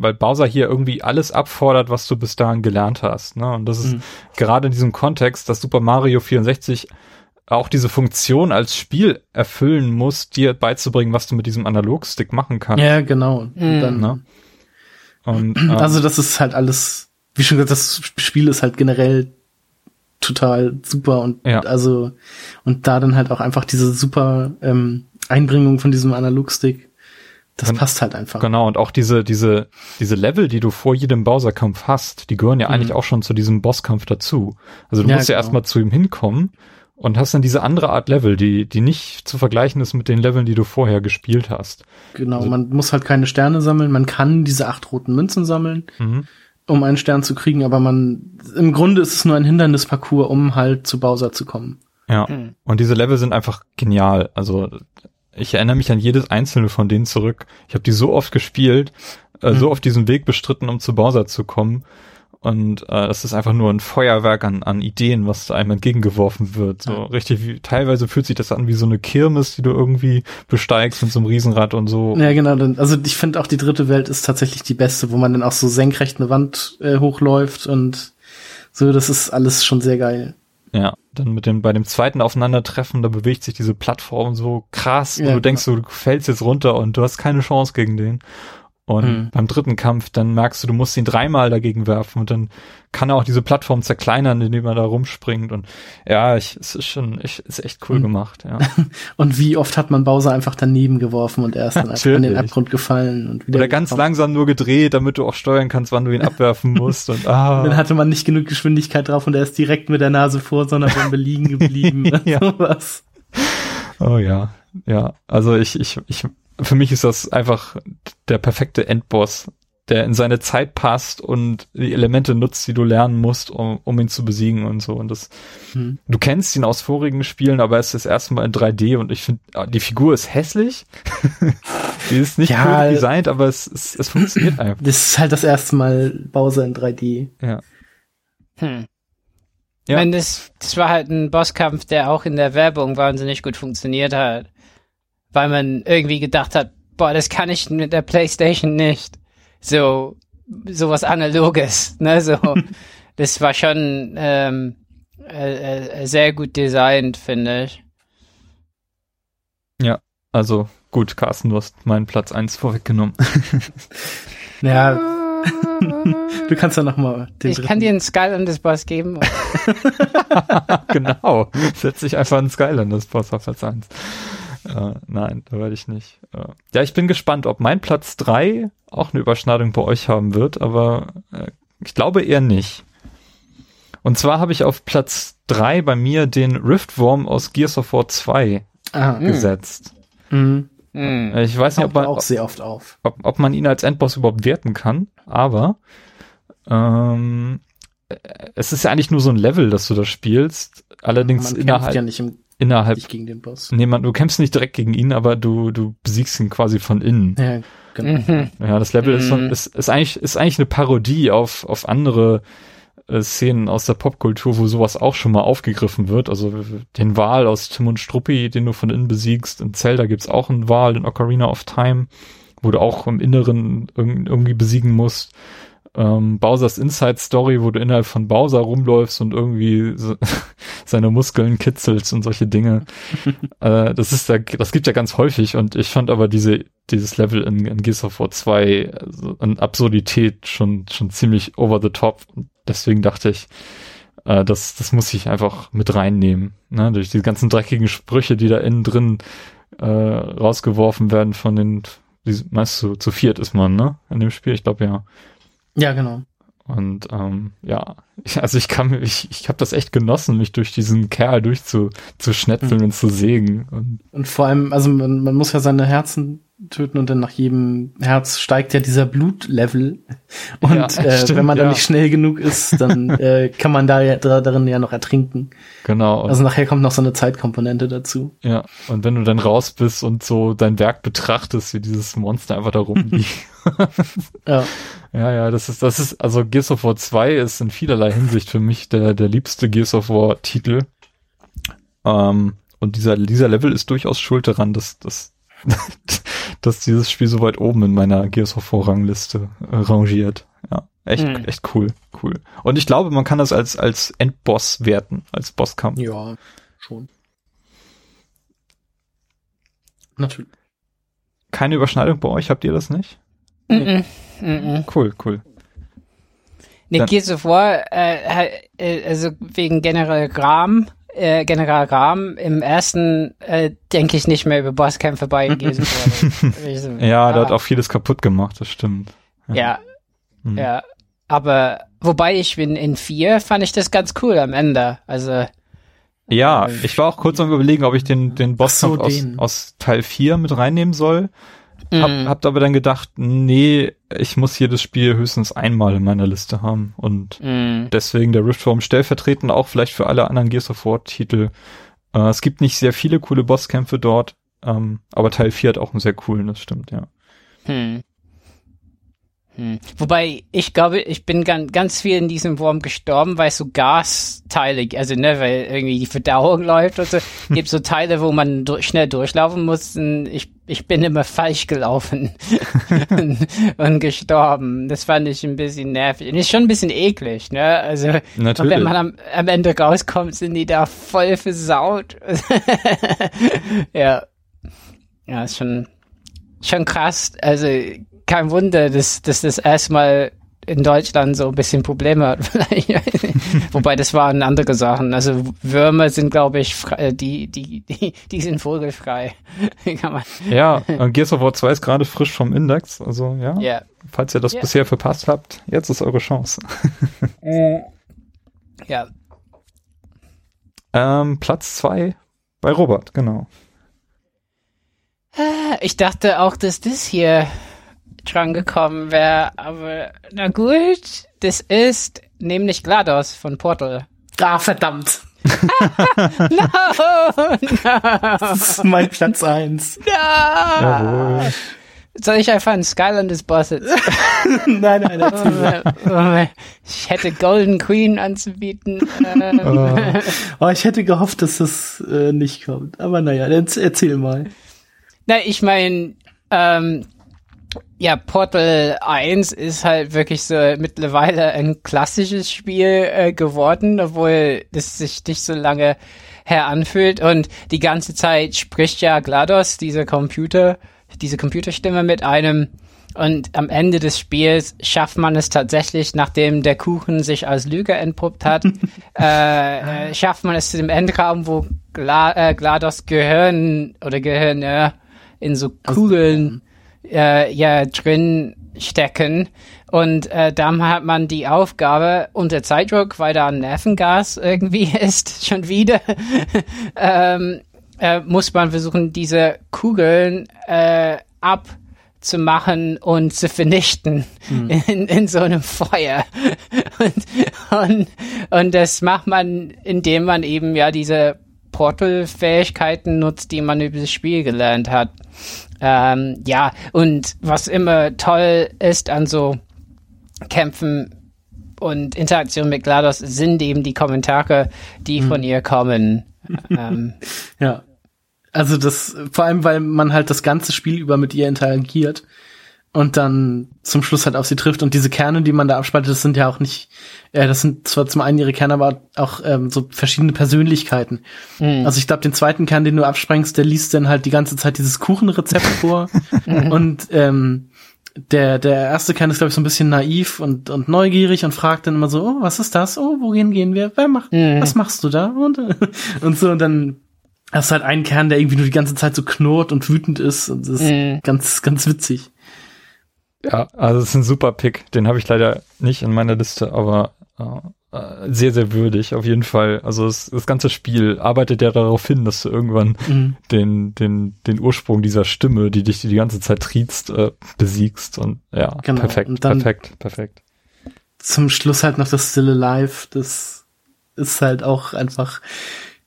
weil Bowser hier irgendwie alles abfordert, was du bis dahin gelernt hast, ne? Und das ist Mhm. gerade in diesem Kontext, dass Super Mario 64 auch diese Funktion als Spiel erfüllen muss, dir beizubringen, was du mit diesem Analogstick machen kannst. Ja, genau. Und Mhm. dann, Ne? Und [clears throat] ähm, Also das ist halt alles, wie schon gesagt, das Spiel ist halt generell total super und Ja. also und da dann halt auch einfach diese super ähm, Einbringung von diesem Analogstick, das Gen- passt halt einfach. Genau, und auch diese, diese, diese Level, die du vor jedem Bowser-Kampf hast, die gehören ja Mhm. eigentlich auch schon zu diesem Bosskampf dazu. Also du Ja, musst ja genau. erstmal zu ihm hinkommen und hast dann diese andere Art Level, die, die nicht zu vergleichen ist mit den Leveln, die du vorher gespielt hast. Genau, Also- man muss halt keine Sterne sammeln, man kann diese acht roten Münzen sammeln, Mhm. um einen Stern zu kriegen, aber man im Grunde ist es nur ein Hindernisparcours, um halt zu Bowser zu kommen. Ja. Hm. Und diese Level sind einfach genial. Also ich erinnere mich an jedes einzelne von denen zurück. Ich habe die so oft gespielt, äh, so Mhm. auf diesem Weg bestritten, um zu Bowser zu kommen. Und äh, es ist einfach nur ein Feuerwerk an, an Ideen, was einem entgegengeworfen wird. So Ja. richtig wie, teilweise fühlt sich das an wie so eine Kirmes, die du irgendwie besteigst mit so einem Riesenrad und so. Ja, genau. Also ich finde auch die dritte Welt ist tatsächlich die beste, wo man dann auch so senkrecht eine Wand äh, hochläuft und so, das ist alles schon sehr geil. Ja, dann mit dem, bei dem zweiten Aufeinandertreffen, da bewegt sich diese Plattform so krass und Ja, du denkst so, du fällst jetzt runter und du hast keine Chance gegen den. Und Mhm. beim dritten Kampf, dann merkst du, du musst ihn dreimal dagegen werfen und dann kann er auch diese Plattform zerkleinern, indem er da rumspringt und ja, ich, es ist schon, ich, ist echt cool Mhm. gemacht, ja. [laughs] Und wie oft hat man Bowser einfach daneben geworfen und er ist dann einfach in den. Abgrund gefallen und wieder Oder ganz gekommen. langsam nur gedreht, damit du auch steuern kannst, wann du ihn abwerfen musst und ah. [laughs] Dann hatte man nicht genug Geschwindigkeit drauf und er ist direkt mit der Nase vor so einer Bombe liegen geblieben. [laughs] Ja. Sowas. Oh ja, ja. Also ich, ich, ich, für mich ist das einfach der perfekte Endboss, der in seine Zeit passt und die Elemente nutzt, die du lernen musst, um, um ihn zu besiegen und so. Und das, Hm. du kennst ihn aus vorigen Spielen, aber es ist das erste Mal in 3D und ich finde, die Figur ist hässlich. [laughs] die ist nicht Ja. cool designt, aber es, es, es funktioniert [clears throat] einfach. Das ist halt das erste Mal Bowser in 3D. Ja. Hm. Ja. Ich meine, das, das war halt ein Bosskampf, der auch in der Werbung wahnsinnig gut funktioniert hat. Weil man irgendwie gedacht hat, boah, das kann ich mit der Playstation nicht. So, sowas Analoges, [laughs] ne, so. [laughs] das war schon, ähm, äh, äh, sehr gut designt, finde ich. Also gut, Carsten, du hast meinen Platz eins vorweggenommen. [laughs] Ja, du kannst ja noch mal den Ich kann dir einen Skylanders Boss geben. genau. Setz dich einfach in Skyland, das Boss auf Platz 1. Äh, nein, da werde ich nicht. Äh, ja, ich bin gespannt, ob mein Platz 3 auch eine Überschneidung bei euch haben wird, aber äh, ich glaube eher nicht. Und zwar habe ich auf Platz 3 bei mir den Riftworm aus Gears of War 2 Ah, gesetzt. mhm. Hm. Äh, Ich weiß nicht, ob man, auch sehr oft auf. ob, ob man ihn als Endboss überhaupt werten kann, aber ähm, äh, es ist ja eigentlich nur so ein Level, das du da spielst. Allerdings Man innerhalb, ja nicht im, innerhalb nicht gegen den Boss. Nee, man, du kämpfst nicht direkt gegen ihn, aber du, du besiegst ihn quasi von innen. Ja, genau. Mhm. Ja, das Level ist, so, Mhm. ist, ist eigentlich, ist eigentlich eine Parodie auf, auf andere äh, Szenen aus der Popkultur, wo sowas auch schon mal aufgegriffen wird. Also den Wal aus Tim und Struppi, den du von innen besiegst. In Zelda gibt's auch einen Wal, den Ocarina of Time, wo du auch im Inneren irg irgendwie besiegen musst. Ähm, Bowsers Inside Story, wo du innerhalb von Bowser rumläufst und irgendwie so, [laughs] seine Muskeln kitzelst und solche Dinge. [laughs] äh, das ist da, das gibt ja ganz häufig und ich fand aber diese, dieses Level in, in Gears of War 2 also an Absurdität schon, schon ziemlich over the top und deswegen dachte ich, äh, das, das muss ich einfach mit reinnehmen, ne? durch die ganzen dreckigen Sprüche, die da innen drin äh, rausgeworfen werden von den, die, meinst du, zu viert ist man, ne, in dem Spiel, ich glaube ja. Ja, genau. Und ähm, ja, also ich kann ich, ich habe das echt genossen, mich durch diesen Kerl durchzuschnetzeln mhm. und zu sägen. Und, und vor allem, also man, man muss ja seine Herzen töten und dann nach jedem Herz steigt ja dieser Blutlevel. Und ja, [laughs] äh, stimmt, wenn man ja. dann nicht schnell genug ist, dann [laughs] äh, kann man da ja darin ja noch ertrinken. Genau. Also nachher kommt noch so eine Zeitkomponente dazu. Ja, und wenn du dann raus bist und so dein Werk betrachtest, wie dieses Monster einfach da rumliegt. [laughs] ja. Ja, ja, das ist, das ist, also Gears of War 2 ist in vielerlei Hinsicht für mich der, der liebste Gears of War Titel. Ähm, und dieser, dieser Level ist durchaus schuld daran, dass, dass dass dieses Spiel so weit oben in meiner Gears of War Rangliste äh, rangiert. Ja, echt, mhm. echt cool, cool. Und ich glaube, man kann das als, als Endboss werten, als Bosskampf. Ja, schon. Natürlich. Keine Überschneidung bei euch, habt ihr das nicht? Mm -mm. Mm cool, cool. Ne, Gears of War, äh, äh, also wegen General Gram, äh, General Ram im ersten äh, denke ich nicht mehr über Bosskämpfe bei Gears [laughs] Ja, der hat auch vieles kaputt gemacht, das stimmt. Ja, ja. Mhm. ja. Aber wobei ich bin in vier fand ich das ganz cool am Ende. Also ja, äh, ich war auch kurz am überlegen, ob ich den, den Bosskampf so, aus, aus Teil 4 mit reinnehmen soll. Hab, mhm. habt aber dann gedacht, nee, ich muss hier das Spiel höchstens einmal in meiner Liste haben. Und mm. deswegen der Riftform stellvertretend auch vielleicht für alle anderen Gears of War Titel. Äh, es gibt nicht sehr viele coole Bosskämpfe dort, ähm, aber Teil 4 hat auch einen sehr coolen, das stimmt, ja. Hm. Hm. Wobei, ich glaube, ich bin ganz, ganz viel in diesem Wurm gestorben, weil es so Gasteile, also ne, weil irgendwie die Verdauung [laughs] läuft und so, gibt so Teile, wo man durch, schnell durchlaufen muss. Und ich, ich bin immer falsch gelaufen [laughs] und, und, gestorben. Das fand ich ein bisschen nervig. Und ist schon ein bisschen eklig, ne? Also, wenn man am, am Ende rauskommt, sind die da voll versaut. [laughs] ja. Ja, ist schon, schon krass. Also, kein Wunder, dass, dass das erstmal in Deutschland so ein bisschen Probleme hat. [laughs] Wobei das waren andere Sachen. Also Würmer sind, glaube ich, frei, äh, die, die, die, die sind vogelfrei. [laughs] Kann man. Ja, Gears of War 2 ist gerade frisch vom Index. Also ja, yeah. falls ihr das yeah. bisher verpasst habt, jetzt ist eure Chance. [laughs] Äh, ja. Ähm, Platz 2 bei Robert, genau. Äh, ich dachte auch, dass das hier dran gekommen wäre, aber na gut, das ist nämlich GLaDOS von Portal. Ah, verdammt. [laughs] no, no. Das ist mein Platz 1. No. Soll ich einfach ein Skylanders Boss jetzt? [laughs] nein, nein, erzähl Ich hätte Golden Queen anzubieten. oh. oh, ich hätte gehofft, dass das äh, nicht kommt. Aber naja, erzähl mal. Na, ich meine, ähm, ja, Portal 1 ist halt wirklich so mittlerweile ein klassisches Spiel äh, geworden, obwohl das sich nicht so lange her anfühlt. Und die ganze Zeit spricht ja GLaDOS, diese Computer, diese Computerstimme mit einem. Und am Ende des Spiels schafft man es tatsächlich, nachdem der Kuchen sich als Lüge entpuppt hat, [laughs] äh, äh, schafft man es zu dem Endraum, wo Gla äh, GLaDOS Gehirn oder Gehirne in so Kugeln äh, ja drin stecken. Und äh, dann hat man die Aufgabe unter Zeitdruck, weil da ein Nervengas irgendwie [laughs] ist, schon wieder, [laughs] ähm, äh, muss man versuchen, diese Kugeln äh, abzumachen und zu vernichten mhm. [laughs] in, in so einem Feuer. Und, und, und das macht man, indem man eben ja diese Portal-Fähigkeiten nutzt, die man über das Spiel gelernt hat. Ähm, ja, und was immer toll ist an so Kämpfen und Interaktion mit GLaDOS sind eben die Kommentare, die mhm. von ihr kommen. ähm, [laughs] ja. Also das, vor allem, weil man halt das ganze Spiel über mit ihr interagiert und dann zum Schluss halt auf sie trifft. Und diese Kerne, die man da abspaltet, das sind ja auch nicht, äh, das sind zwar zum einen ihre Kerne, aber auch ähm, so verschiedene Persönlichkeiten. Mhm. Also ich glaube, den zweiten Kern, den du absprengst, der liest dann halt die ganze Zeit dieses Kuchenrezept vor. [laughs] und ähm, der, der erste Kern ist, glaube ich, so ein bisschen naiv und, und neugierig und fragt dann immer so, oh, was ist das? Oh, wohin gehen wir? Wer macht, mhm. was machst du da? Und, [laughs] und so, und dann hast du halt einen Kern, der irgendwie nur die ganze Zeit so knurrt und wütend ist. Und das ist mhm. ganz, ganz witzig. Ja, also es ist ein super Pick. Den habe ich leider nicht in meiner Liste, aber äh, äh, sehr, sehr würdig, auf jeden Fall. Also das, das ganze Spiel arbeitet ja darauf hin, dass du irgendwann mhm. den, den, den Ursprung dieser Stimme, die dich die ganze Zeit triezt, äh, besiegst. Und ja, genau. perfekt, und perfekt, perfekt. Zum Schluss halt noch das Still Alive, das ist halt auch einfach,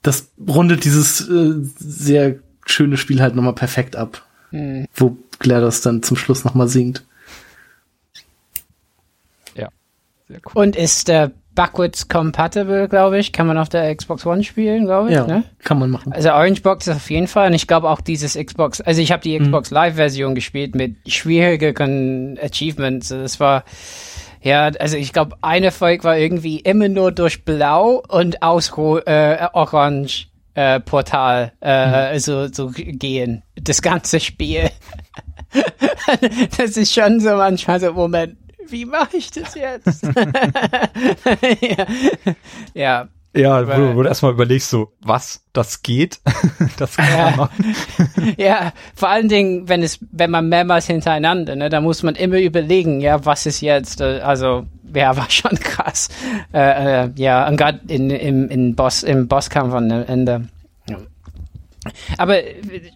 das rundet dieses äh, sehr schöne Spiel halt nochmal perfekt ab. Mhm. Wo GLaDOS dann zum Schluss nochmal singt. Sehr cool. Und ist äh, backwards compatible, glaube ich. Kann man auf der Xbox One spielen, glaube ich. Ja, ne? kann man machen. Also Orange Box ist auf jeden Fall. Und ich glaube auch dieses Xbox, also ich habe die Xbox mhm. Live-Version gespielt mit schwierigen Achievements. Das war, ja, also ich glaube, eine Folge war irgendwie immer nur durch Blau und aus äh, Orange äh, Portal äh, mhm. so, so gehen. Das ganze Spiel. [laughs] das ist schon so manchmal so, Moment, wie mache ich das jetzt? ja. [laughs] [laughs] ja. Ja, wo, wo du erstmal überlegst, so, was, das geht? [laughs] das kann ja. man machen. ja, vor allen Dingen, wenn es, wenn man mehrmals hintereinander, ne, da muss man immer überlegen, ja, was ist jetzt, äh, also, ja, war schon krass. Äh, äh, ja, und gerade in, im, in Boss, im Bosskampf am Ende. Aber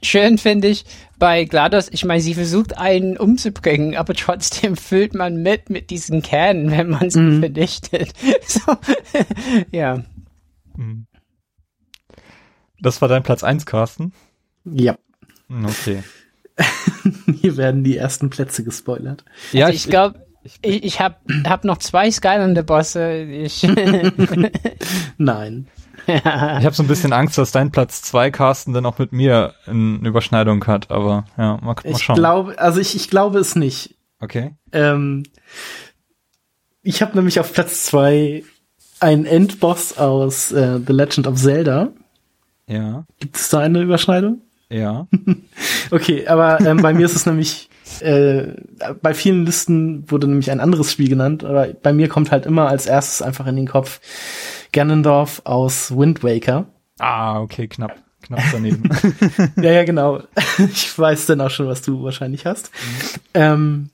schön finde ich bei GLaDOS, ich meine, sie versucht einen umzubringen, aber trotzdem füllt man mit mit diesen Kernen, wenn man sie mhm. verdichtet. [laughs] So, ja. Mhm. Das war dein Platz eins, Carsten? Ja. Hm, okay. [laughs] Hier werden die ersten Plätze gespoilert. Ja, also ich, ich glaube, ich, ich, ich habe hab noch zwei Skylander-Bosse. [laughs] Nein. [laughs] Ich habe so ein bisschen Angst, dass dein Platz zwei Carsten dann auch mit mir eine Überschneidung hat, aber ja, mal, mal ich schauen. Glaube, also ich, ich glaube es nicht. Okay. Ähm, ich habe nämlich auf Platz zwei einen Endboss aus äh, The Legend of Zelda. Ja. Gibt es da eine Überschneidung? Ja. [laughs] okay, aber ähm, bei mir ist es nämlich äh, bei vielen Listen wurde nämlich ein anderes Spiel genannt, aber bei mir kommt halt immer als erstes einfach in den Kopf Ganondorf aus Wind Waker. Ah, okay, knapp. Knapp daneben. [laughs] ja, ja, genau. [laughs] Ich weiß dann auch schon, was du wahrscheinlich hast. Mhm. Ähm,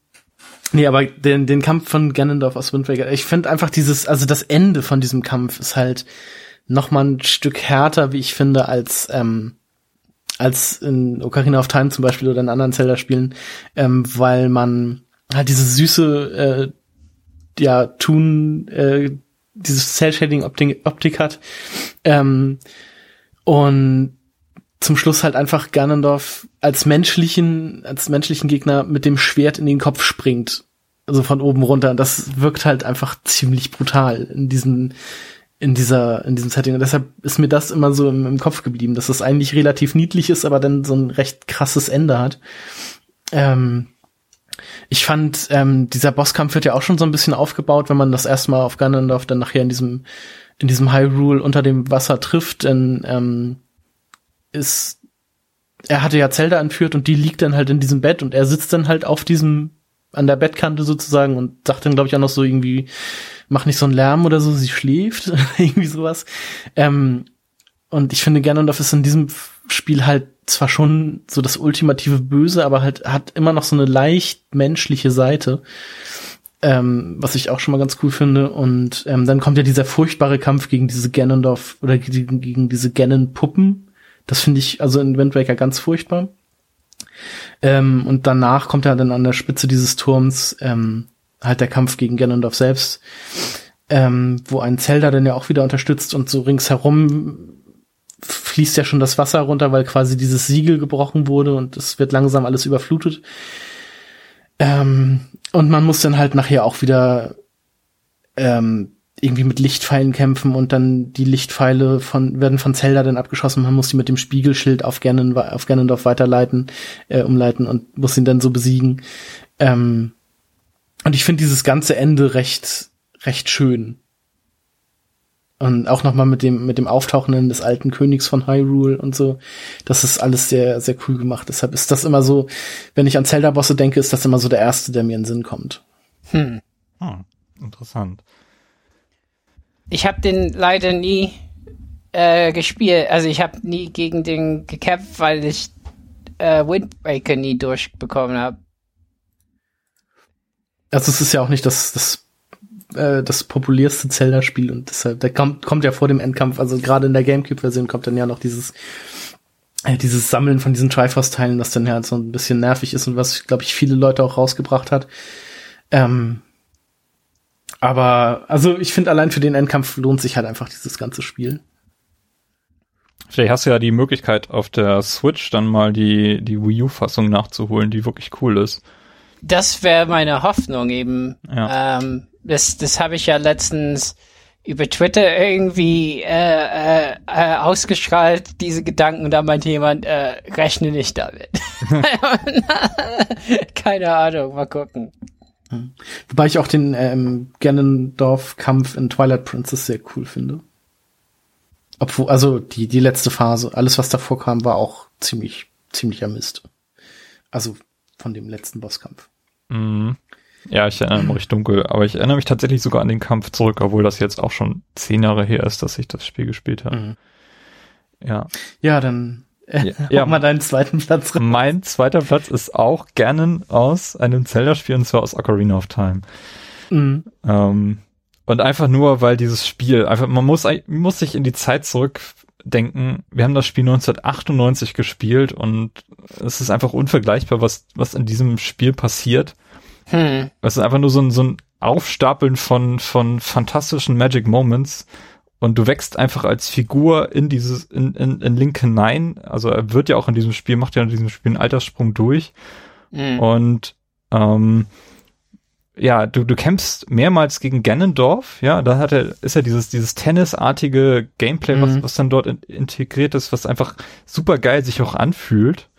nee, aber den, den Kampf von Ganondorf aus Wind Waker, ich finde einfach dieses, also das Ende von diesem Kampf ist halt noch mal ein Stück härter, wie ich finde, als ähm, als in Ocarina of Time zum Beispiel oder in anderen Zelda-Spielen, ähm, weil man halt diese süße äh, ja tun äh, dieses Cell-Shading-Optik hat ähm, und zum Schluss halt einfach Ganondorf als menschlichen als menschlichen Gegner mit dem Schwert in den Kopf springt also von oben runter und das wirkt halt einfach ziemlich brutal in diesen in dieser, in diesem Setting. Und deshalb ist mir das immer so im, im Kopf geblieben, dass das eigentlich relativ niedlich ist, aber dann so ein recht krasses Ende hat. Ähm, ich fand, ähm, dieser Bosskampf wird ja auch schon so ein bisschen aufgebaut, wenn man das erstmal auf Ganondorf dann nachher in diesem, in diesem Hyrule unter dem Wasser trifft, denn ähm, ist, er hatte ja Zelda entführt und die liegt dann halt in diesem Bett und er sitzt dann halt auf diesem, an der Bettkante sozusagen und sagt dann, glaube ich, auch noch so irgendwie, mach nicht so einen Lärm oder so, sie schläft, [laughs] irgendwie sowas. Ähm, und ich finde, Ganondorf ist in diesem Spiel halt zwar schon so das ultimative Böse, aber halt hat immer noch so eine leicht menschliche Seite, ähm, was ich auch schon mal ganz cool finde. Und ähm, dann kommt ja dieser furchtbare Kampf gegen diese Ganondorf oder gegen, gegen diese Ganon-Puppen. Das finde ich also in Wind Waker ganz furchtbar. Ähm, und danach kommt er dann an der Spitze dieses Turms ähm, halt der Kampf gegen Ganondorf selbst, ähm, wo ein Zelda dann ja auch wieder unterstützt und so ringsherum fließt ja schon das Wasser runter, weil quasi dieses Siegel gebrochen wurde und es wird langsam alles überflutet. Ähm, und man muss dann halt nachher auch wieder ähm, irgendwie mit Lichtpfeilen kämpfen und dann die Lichtpfeile von werden von Zelda dann abgeschossen. Man muss die mit dem Spiegelschild auf, Ganon, auf Ganondorf weiterleiten, äh, umleiten und muss ihn dann so besiegen. Ähm, und ich finde dieses ganze Ende recht, recht schön. Und auch nochmal mit dem, mit dem Auftauchen des alten Königs von Hyrule und so. Das ist alles sehr, sehr cool gemacht. Deshalb ist das immer so, wenn ich an Zelda-Bosse denke, ist das immer so der erste, der mir in den Sinn kommt. Hm. hm interessant. Ich habe den leider nie äh, gespielt. Also ich habe nie gegen den gekämpft, weil ich äh, Wind Waker nie durchbekommen habe. Also es ist ja auch nicht das, das, äh, das populärste Zelda-Spiel und deshalb, der kommt, kommt ja vor dem Endkampf, also gerade in der Gamecube-Version kommt dann ja noch dieses, äh, dieses Sammeln von diesen Triforce-Teilen, das dann halt so ein bisschen nervig ist und was, glaube ich, viele Leute auch rausgebracht hat. Ähm, aber, also ich finde allein für den Endkampf lohnt sich halt einfach dieses ganze Spiel. Vielleicht hast du ja die Möglichkeit, auf der Switch dann mal die, die Wii U-Fassung nachzuholen, die wirklich cool ist. Das wäre meine Hoffnung eben. Ja. Ähm, das das habe ich ja letztens über Twitter irgendwie äh, äh, äh, ausgestrahlt, diese Gedanken. Da meinte jemand, äh, rechne nicht damit. [laughs] Keine Ahnung, mal gucken. Wobei ich auch den ähm, Ganondorf-Kampf in Twilight Princess sehr cool finde. Obwohl, also die, die letzte Phase, alles was davor kam, war auch ziemlich, ziemlicher Mist. Also von dem letzten Bosskampf. Mhm. Ja, ich erinnere mich dunkel, aber ich erinnere mich tatsächlich sogar an den Kampf zurück, obwohl das jetzt auch schon zehn Jahre her ist, dass ich das Spiel gespielt habe. Mhm. Ja. Ja, dann äh, Ja, [laughs] mal deinen zweiten Platz rein. Mein zweiter Platz ist auch Ganon aus einem Zelda-Spiel und zwar aus Ocarina of Time. Mhm. Ähm, und einfach nur, weil dieses Spiel, einfach, man muss, muss sich in die Zeit zurückdenken. Wir haben das Spiel 1998 gespielt und es ist einfach unvergleichbar, was, was in diesem Spiel passiert. Hm. Es ist einfach nur so ein, so ein Aufstapeln von, von fantastischen Magic Moments. Und du wächst einfach als Figur in dieses, in, in, in Link hinein. Also er wird ja auch in diesem Spiel, macht ja in diesem Spiel einen Alterssprung durch. Hm. Und ähm, ja, du, du kämpfst mehrmals gegen Ganondorf, ja, da hat er, ist ja dieses, dieses tennisartige Gameplay, was, Mhm. was dann dort in, integriert ist, was einfach super geil sich auch anfühlt.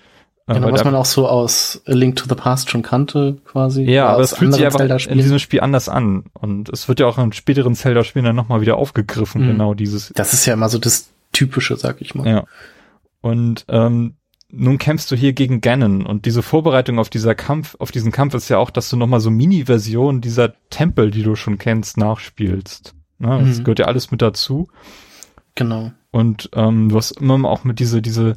Genau, was man auch so aus A Link to the Past schon kannte, quasi. ja, aber es fühlt sich einfach in diesem Spiel anders an. Und es wird ja auch in späteren Zelda-Spielen dann nochmal wieder aufgegriffen, Mhm. genau dieses. Das ist ja immer so das Typische, sag ich mal. Ja. Und ähm, nun kämpfst du hier gegen Ganon und diese Vorbereitung auf dieser Kampf, auf diesen Kampf ist ja auch, dass du nochmal so Mini-Versionen dieser Tempel, die du schon kennst, nachspielst. Ne? Das Mhm. gehört ja alles mit dazu. Genau. Und ähm, du hast immer auch mit diese, diese,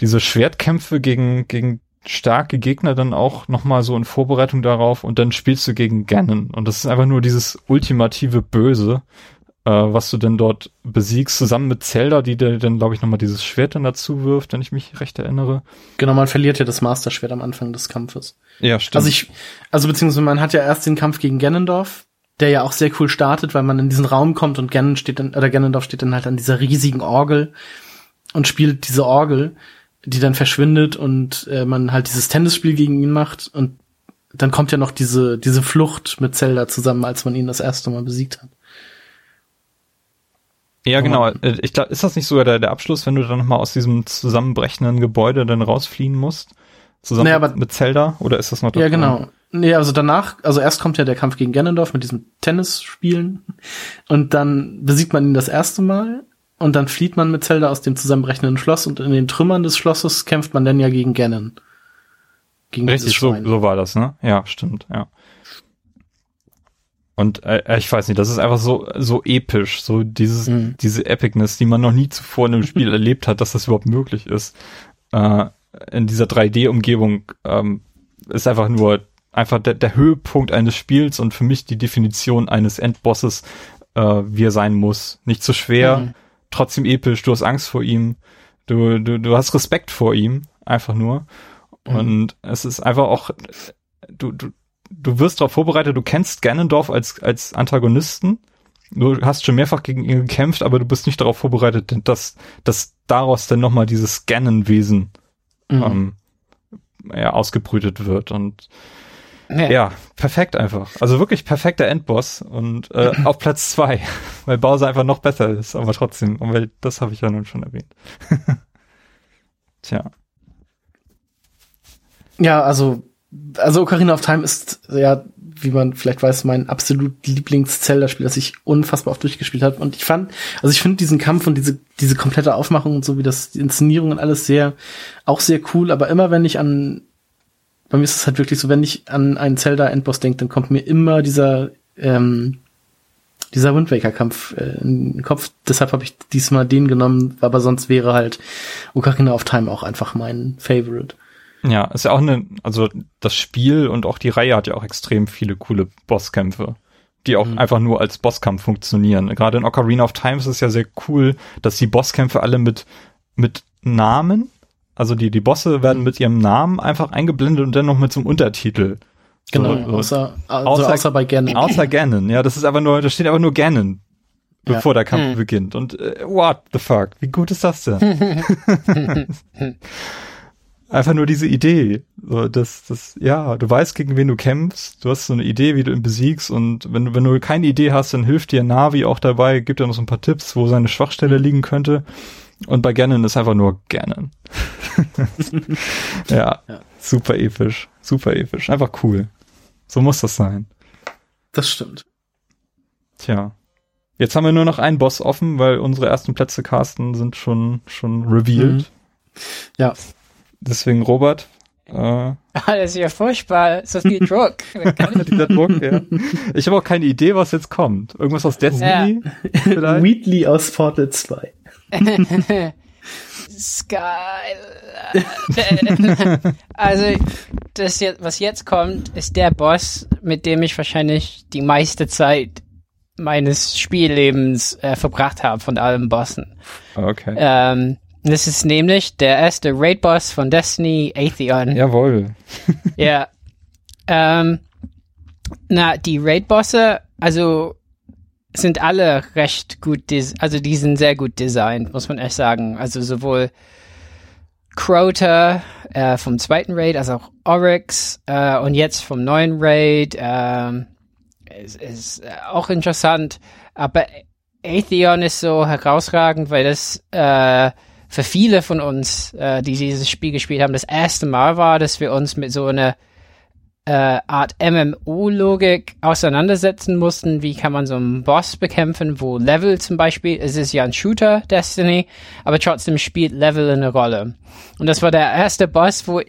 diese Schwertkämpfe gegen, gegen starke Gegner dann auch nochmal so in Vorbereitung darauf und dann spielst du gegen Ganon. Und das ist einfach nur dieses ultimative Böse, äh, was du denn dort besiegst, zusammen mit Zelda, die dir dann, glaube ich, nochmal dieses Schwert dann dazu wirft, wenn ich mich recht erinnere. Genau, man verliert ja das Master-Schwert am Anfang des Kampfes. Ja, stimmt. Also ich, also beziehungsweise man hat ja erst den Kampf gegen Ganondorf, der ja auch sehr cool startet, weil man in diesen Raum kommt und Ganon steht dann, oder Ganondorf steht dann halt an dieser riesigen Orgel und spielt diese Orgel, die dann verschwindet und äh, man halt dieses Tennisspiel gegen ihn macht und dann kommt ja noch diese, diese Flucht mit Zelda zusammen, als man ihn das erste Mal besiegt hat. ja, genau. Äh, Ich glaube, ist das nicht sogar der, der Abschluss, wenn du dann nochmal aus diesem zusammenbrechenden Gebäude dann rausfliehen musst? Zusammen Nee, mit, aber- mit Zelda? Oder ist das noch Ja, genau. Nee, also danach, also erst kommt ja der Kampf gegen Ganondorf mit diesem Tennisspielen und dann besiegt man ihn das erste Mal und dann flieht man mit Zelda aus dem zusammenbrechenden Schloss und in den Trümmern des Schlosses kämpft man dann ja gegen Ganon. Gegen Richtig, so, so war das, ne? Ja, stimmt, ja. Und äh, ich weiß nicht, das ist einfach so so episch, so dieses Mhm. diese Epicness, die man noch nie zuvor in einem Spiel [laughs] erlebt hat, dass das überhaupt möglich ist. Äh, in dieser 3D-Umgebung ähm, ist einfach nur einfach der, der Höhepunkt eines Spiels und für mich die Definition eines Endbosses, äh, wie er sein muss. Nicht zu schwer, Mhm. Trotzdem episch. Du hast Angst vor ihm, du du du hast Respekt vor ihm, einfach nur. Mhm. Und es ist einfach auch, du, du, du wirst darauf vorbereitet, du kennst Ganondorf als, als Antagonisten. Du hast schon mehrfach gegen ihn gekämpft, aber du bist nicht darauf vorbereitet, dass, dass daraus dann nochmal dieses Ganon-Wesen Mhm. ähm, ja, ausgebrütet wird. Und Ja. ja, perfekt einfach. Also wirklich perfekter Endboss und äh, [laughs] auf Platz zwei, weil Bowser einfach noch besser ist, aber trotzdem, und weil das habe ich ja nun schon erwähnt. [laughs] Tja. Ja, also, also Ocarina of Time ist ja, wie man vielleicht weiß, mein absolut Lieblings-Zelda-Spiel, das ich unfassbar oft durchgespielt habe. Und ich fand, also ich finde diesen Kampf und diese, diese komplette Aufmachung und so wie das, die Inszenierung und alles sehr, auch sehr cool. Aber immer wenn ich an, bei mir ist es halt wirklich so, wenn ich an einen Zelda-Endboss denke, dann kommt mir immer dieser, ähm, dieser Wind Waker Kampf äh, in den Kopf. Deshalb habe ich diesmal den genommen, aber sonst wäre halt Ocarina of Time auch einfach mein Favorite. Ja, ist ja auch eine, also das Spiel und auch die Reihe hat ja auch extrem viele coole Bosskämpfe, die auch Mhm. einfach nur als Bosskampf funktionieren. Gerade in Ocarina of Time ist es ja sehr cool, dass die Bosskämpfe alle mit, mit Namen, also die, die Bosse werden mit ihrem Namen einfach eingeblendet und dann noch mit so einem Untertitel. Genau, So, außer, also Außer- außer, bei Ganon. Außer Ganon, ja, das ist einfach nur, da steht einfach nur Ganon, Ja. bevor der Kampf Hm. beginnt. Und äh, what the fuck? Wie gut ist das denn? [laughs] einfach nur diese Idee. So, das, das, ja, du weißt, gegen wen du kämpfst, du hast so eine Idee, wie du ihn besiegst, und wenn du, wenn du keine Idee hast, dann hilft dir Navi auch dabei, gibt dir noch so ein paar Tipps, wo seine Schwachstelle liegen könnte. Und bei Ganon ist einfach nur Ganon. [laughs] ja, Ja. super episch, super episch, einfach cool. So muss das sein. Das stimmt. Tja. Jetzt haben wir nur noch einen Boss offen, weil unsere ersten Plätze, Carsten, sind schon, schon revealed. Mhm. Ja. Deswegen, Robert, äh, [laughs] Ah, das ist ja furchtbar. So viel Druck. [laughs] dieser Druck, ja. Ich habe auch keine Idee, was jetzt kommt. Irgendwas aus Destiny? Vielleicht? Wheatley aus Portal 2. Skyline. [laughs] also, das jetzt, was jetzt kommt, ist der Boss, mit dem ich wahrscheinlich die meiste Zeit meines Spiellebens äh, verbracht habe von allen Bossen. Okay. Ähm, das ist nämlich der erste Raid-Boss von Destiny, Atheon. Jawohl. Ja. Ähm, na, die Raid-Bosse, also sind alle recht gut, also die sind sehr gut designt, muss man echt sagen. Also sowohl Crota äh, vom zweiten Raid, als auch Oryx äh, und jetzt vom neuen Raid. Ähm, ist, ist äh, auch interessant, aber Atheon ist so herausragend, weil das äh, für viele von uns, äh, die dieses Spiel gespielt haben, das erste Mal war, dass wir uns mit so einer äh, Art MMO-Logik auseinandersetzen mussten. Wie kann man so einen Boss bekämpfen, wo Level zum Beispiel, es ist ja ein Shooter, Destiny, aber trotzdem spielt Level eine Rolle. Und das war der erste Boss, wo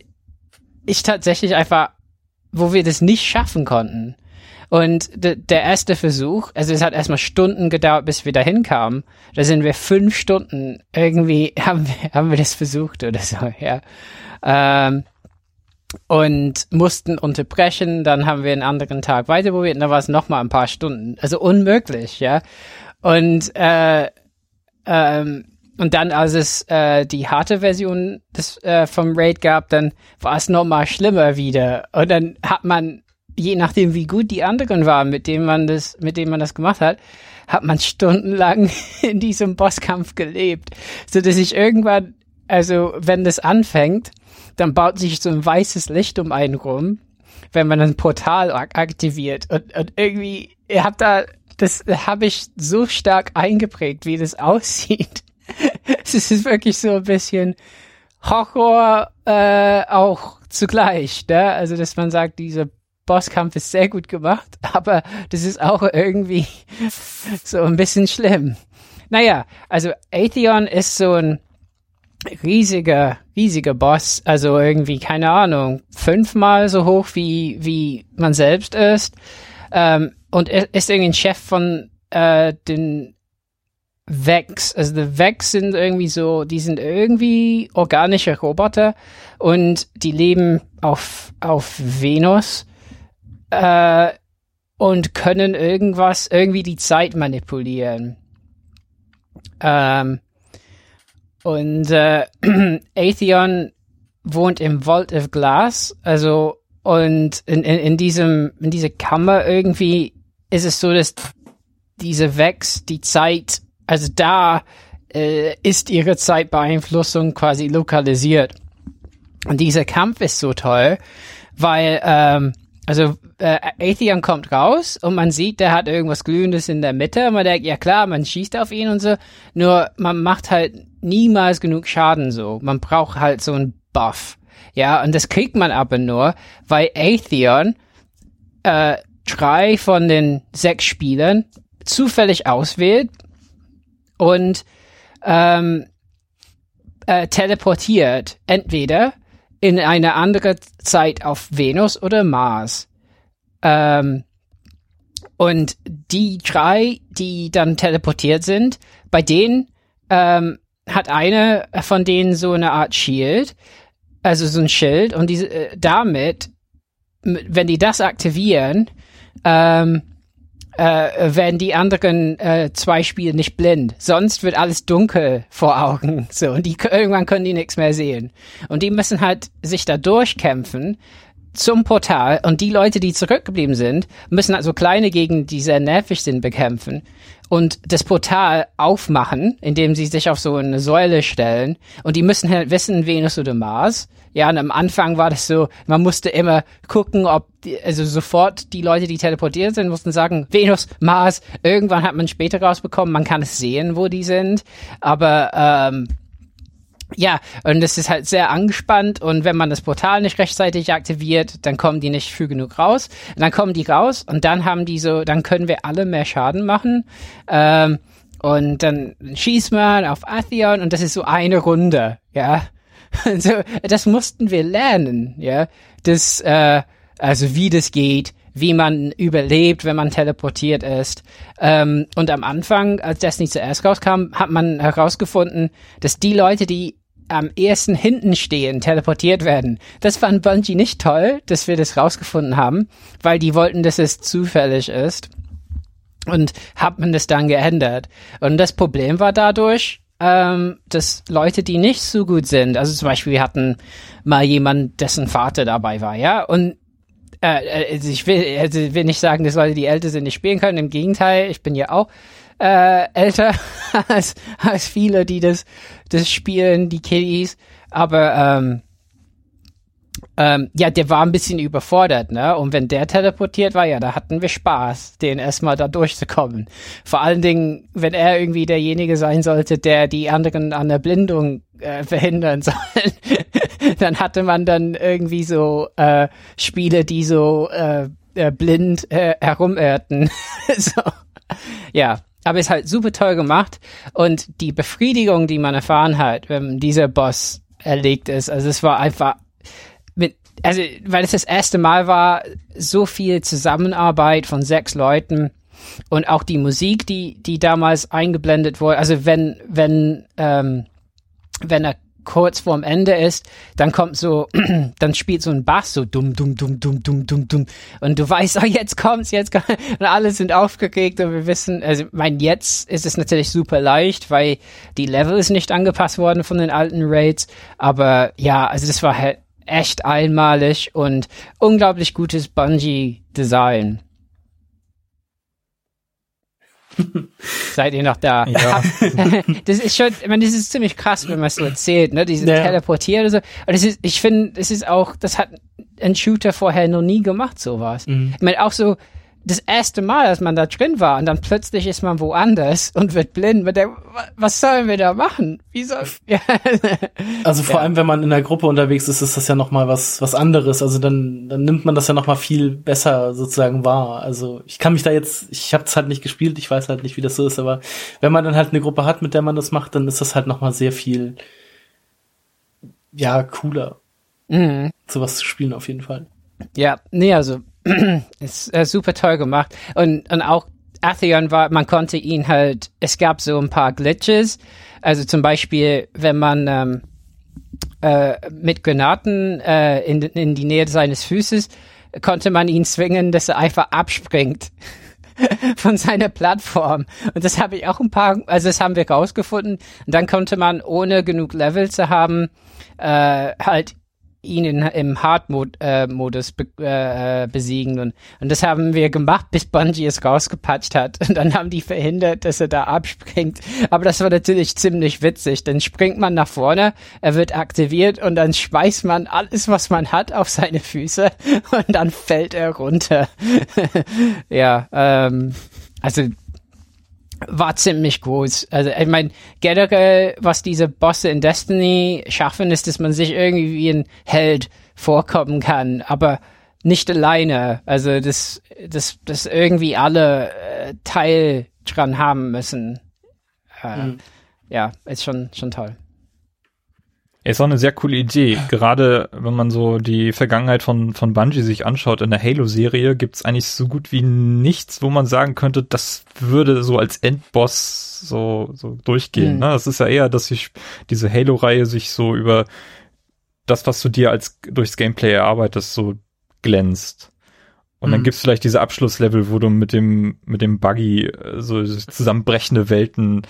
ich tatsächlich einfach, wo wir das nicht schaffen konnten. Und de, der erste Versuch, also es hat erstmal Stunden gedauert, bis wir dahin kamen. Da sind wir fünf Stunden irgendwie [laughs] haben wir, haben wir das versucht oder so, ja. Ähm, und mussten unterbrechen. Dann haben wir einen anderen Tag weiterprobiert und da war es noch mal ein paar Stunden. Also unmöglich, ja. Und äh, ähm, und dann, als es äh, die harte Version des, äh, vom Raid gab, dann war es noch mal schlimmer wieder. Und dann hat man, je nachdem wie gut die anderen waren, mit denen man das, mit denen man das gemacht hat, hat man stundenlang [laughs] in diesem Bosskampf gelebt, so dass ich irgendwann, also wenn das anfängt, dann baut sich so ein weißes Licht um einen rum, wenn man ein Portal ak aktiviert. Und, und irgendwie, ihr habt da, das habe ich so stark eingeprägt, wie das [laughs] aussieht. es ist wirklich so ein bisschen Horror äh, auch zugleich, ne? Also, dass man sagt, dieser Bosskampf ist sehr gut gemacht, [laughs] aber das ist auch irgendwie [laughs] so ein bisschen schlimm. Naja, also Atheon ist so ein riesiger, riesiger Boss, also irgendwie, keine Ahnung, fünfmal so hoch wie, wie man selbst ist. Ähm, und ist irgendwie ein Chef von äh, den Vex. Also die Vex sind irgendwie so, die sind irgendwie organische Roboter und die leben auf, auf Venus äh, und können irgendwas, irgendwie die Zeit manipulieren. Ähm, und äh, [clears throat] Atheon wohnt im Vault of Glass, also und in, in, in diesem in dieser Kammer irgendwie ist es so, dass diese Vex die Zeit, also da äh, ist ihre Zeitbeeinflussung quasi lokalisiert. Und dieser Kampf ist so toll, weil ähm, also äh, Atheon kommt raus und man sieht, der hat irgendwas Glühendes in der Mitte. Und man denkt, ja klar, man schießt auf ihn und so. Nur man macht halt niemals genug Schaden so. Man braucht halt so einen Buff. Ja, und das kriegt man aber nur, weil Atheon äh, drei von den sechs Spielern zufällig auswählt und ähm, äh, teleportiert entweder in eine andere Zeit auf Venus oder Mars. Ähm, und die drei, die dann teleportiert sind, bei denen ähm, hat eine von denen so eine Art Shield. also so ein Schild und diese, äh, damit, wenn die das aktivieren, ähm, äh, werden die anderen äh, zwei Spiele nicht blind. Sonst wird alles dunkel vor Augen. [laughs] So, und die irgendwann können die nichts mehr sehen. Und die müssen halt sich da durchkämpfen zum Portal und die Leute, die zurückgeblieben sind, müssen also kleine Gegenden, die sehr nervig sind, bekämpfen und das Portal aufmachen, indem sie sich auf so eine Säule stellen und die müssen halt wissen, Venus oder Mars. Ja, und am Anfang war das so, man musste immer gucken, ob, die, also sofort die Leute, die teleportiert sind, mussten sagen, Venus, Mars. Irgendwann hat man später rausbekommen, man kann es sehen, wo die sind. Aber ähm, ja, und es ist halt sehr angespannt und wenn man das Portal nicht rechtzeitig aktiviert, dann kommen die nicht früh genug raus. Und dann kommen die raus und dann haben die so, dann können wir alle mehr Schaden machen. Ähm, und dann schießt man auf Atheon und das ist so eine Runde, ja. [laughs] so, das mussten wir lernen, ja. Das, äh, also wie das geht, wie man überlebt, wenn man teleportiert ist. Ähm, und am Anfang, als Destiny zuerst rauskam, hat man herausgefunden, dass die Leute, die am ersten hinten stehen, teleportiert werden. Das fand Bungie nicht toll, dass wir das rausgefunden haben, weil die wollten, dass es zufällig ist. Und hat man das dann geändert. Und das Problem war dadurch, ähm, dass Leute, die nicht so gut sind, also zum Beispiel wir hatten mal jemand, dessen Vater dabei war, ja, und äh, also ich will, also will nicht sagen, dass Leute, die älter sind, nicht spielen können. Im Gegenteil, ich bin ja auch äh, älter [laughs] als, als viele, die das, das spielen, die Kiddies. Aber ähm, ähm, ja, der war ein bisschen überfordert, ne? Und wenn der teleportiert war, ja, da hatten wir Spaß, den erstmal da durchzukommen. Vor allen Dingen, wenn er irgendwie derjenige sein sollte, der die anderen an der Blindung äh, [laughs] verhindern soll, [laughs] dann hatte man dann irgendwie so äh, Spiele, die so äh, äh, blind äh, herumirrten. so. Ja, aber ist halt super toll gemacht. Und die Befriedigung, die man erfahren hat, wenn dieser Boss erlegt ist, also es war einfach mit, also weil es das erste Mal war, so viel Zusammenarbeit von sechs Leuten und auch die Musik, die die damals eingeblendet wurde, also wenn wenn ähm, wenn er kurz vorm Ende ist, dann kommt so, [clears throat] dann spielt so ein Bass so dumm, dumm, dumm, dumm, dumm, dumm, dumm. Und du weißt, oh, jetzt kommt's, jetzt kommt's. [laughs] Und alle sind aufgeregt und wir wissen, also, mein, jetzt ist es natürlich super leicht, weil die Level ist nicht angepasst worden von den alten Raids. Aber ja, also das war halt echt einmalig und unglaublich gutes Bungee-Design. [laughs] Seid ihr noch da? Ja. [laughs] das ist schon, ich meine, das ist ziemlich krass, wenn man es so erzählt, ne? Diese ja. teleportiert oder so. Und das ist, ich finde, das ist auch, das hat ein Shooter vorher noch nie gemacht, sowas. Mhm. Ich meine, auch so, das erste Mal, als man da drin war und dann plötzlich ist man woanders und wird blind. Man denkt, was sollen wir da machen? Wie soll, ja. [laughs] Also vor ja. allem, wenn man in der Gruppe unterwegs ist, ist das ja noch mal was, was anderes. Also dann, dann nimmt man das ja noch mal viel besser sozusagen wahr. Also ich kann mich da jetzt, ich habe es halt nicht gespielt, ich weiß halt nicht, wie das so ist, aber wenn man dann halt eine Gruppe hat, mit der man das macht, dann ist das halt noch mal sehr viel, ja, cooler. Mhm. Sowas zu spielen auf jeden Fall. Ja, nee, also [clears throat] ist äh, super toll gemacht. Und, und auch Atheon war, man konnte ihn halt, es gab so ein paar Glitches. Also zum Beispiel, wenn man ähm, äh, mit Granaten äh, in, in die Nähe seines Füßes, konnte man ihn zwingen, dass er einfach abspringt [laughs] von seiner Plattform. Und das habe ich auch ein paar, also das haben wir rausgefunden. Und dann konnte man, ohne genug Level zu haben, äh, halt ihn in, im Hard-Modus äh, be, äh, besiegen. Und, und das haben wir gemacht, bis Bungie es rausgepatcht hat. Und dann haben die verhindert, dass er da abspringt. Aber das war natürlich ziemlich witzig. Dann springt man nach vorne, er wird aktiviert und dann schmeißt man alles, was man hat, auf seine Füße und dann fällt er runter. [laughs] ja, ähm, also war ziemlich gut. Also ich meine, generell, was diese Bosse in Destiny schaffen, ist, dass man sich irgendwie wie ein Held vorkommen kann, aber nicht alleine. Also dass, dass, dass irgendwie alle äh, Teil dran haben müssen. Äh, mhm. Ja, ist schon, schon toll. Ist auch eine sehr coole Idee. Gerade wenn man so die Vergangenheit von, von Bungie sich anschaut in der Halo-Serie, gibt's eigentlich so gut wie nichts, wo man sagen könnte, das würde so als Endboss so, so durchgehen. Mhm. Ne? Das ist ja eher, dass sich diese Halo-Reihe sich so über das, was du dir als durchs Gameplay erarbeitest, so glänzt. Und mhm. dann gibt's vielleicht diese Abschlusslevel, wo du mit dem mit dem Buggy äh, so zusammenbrechende Welten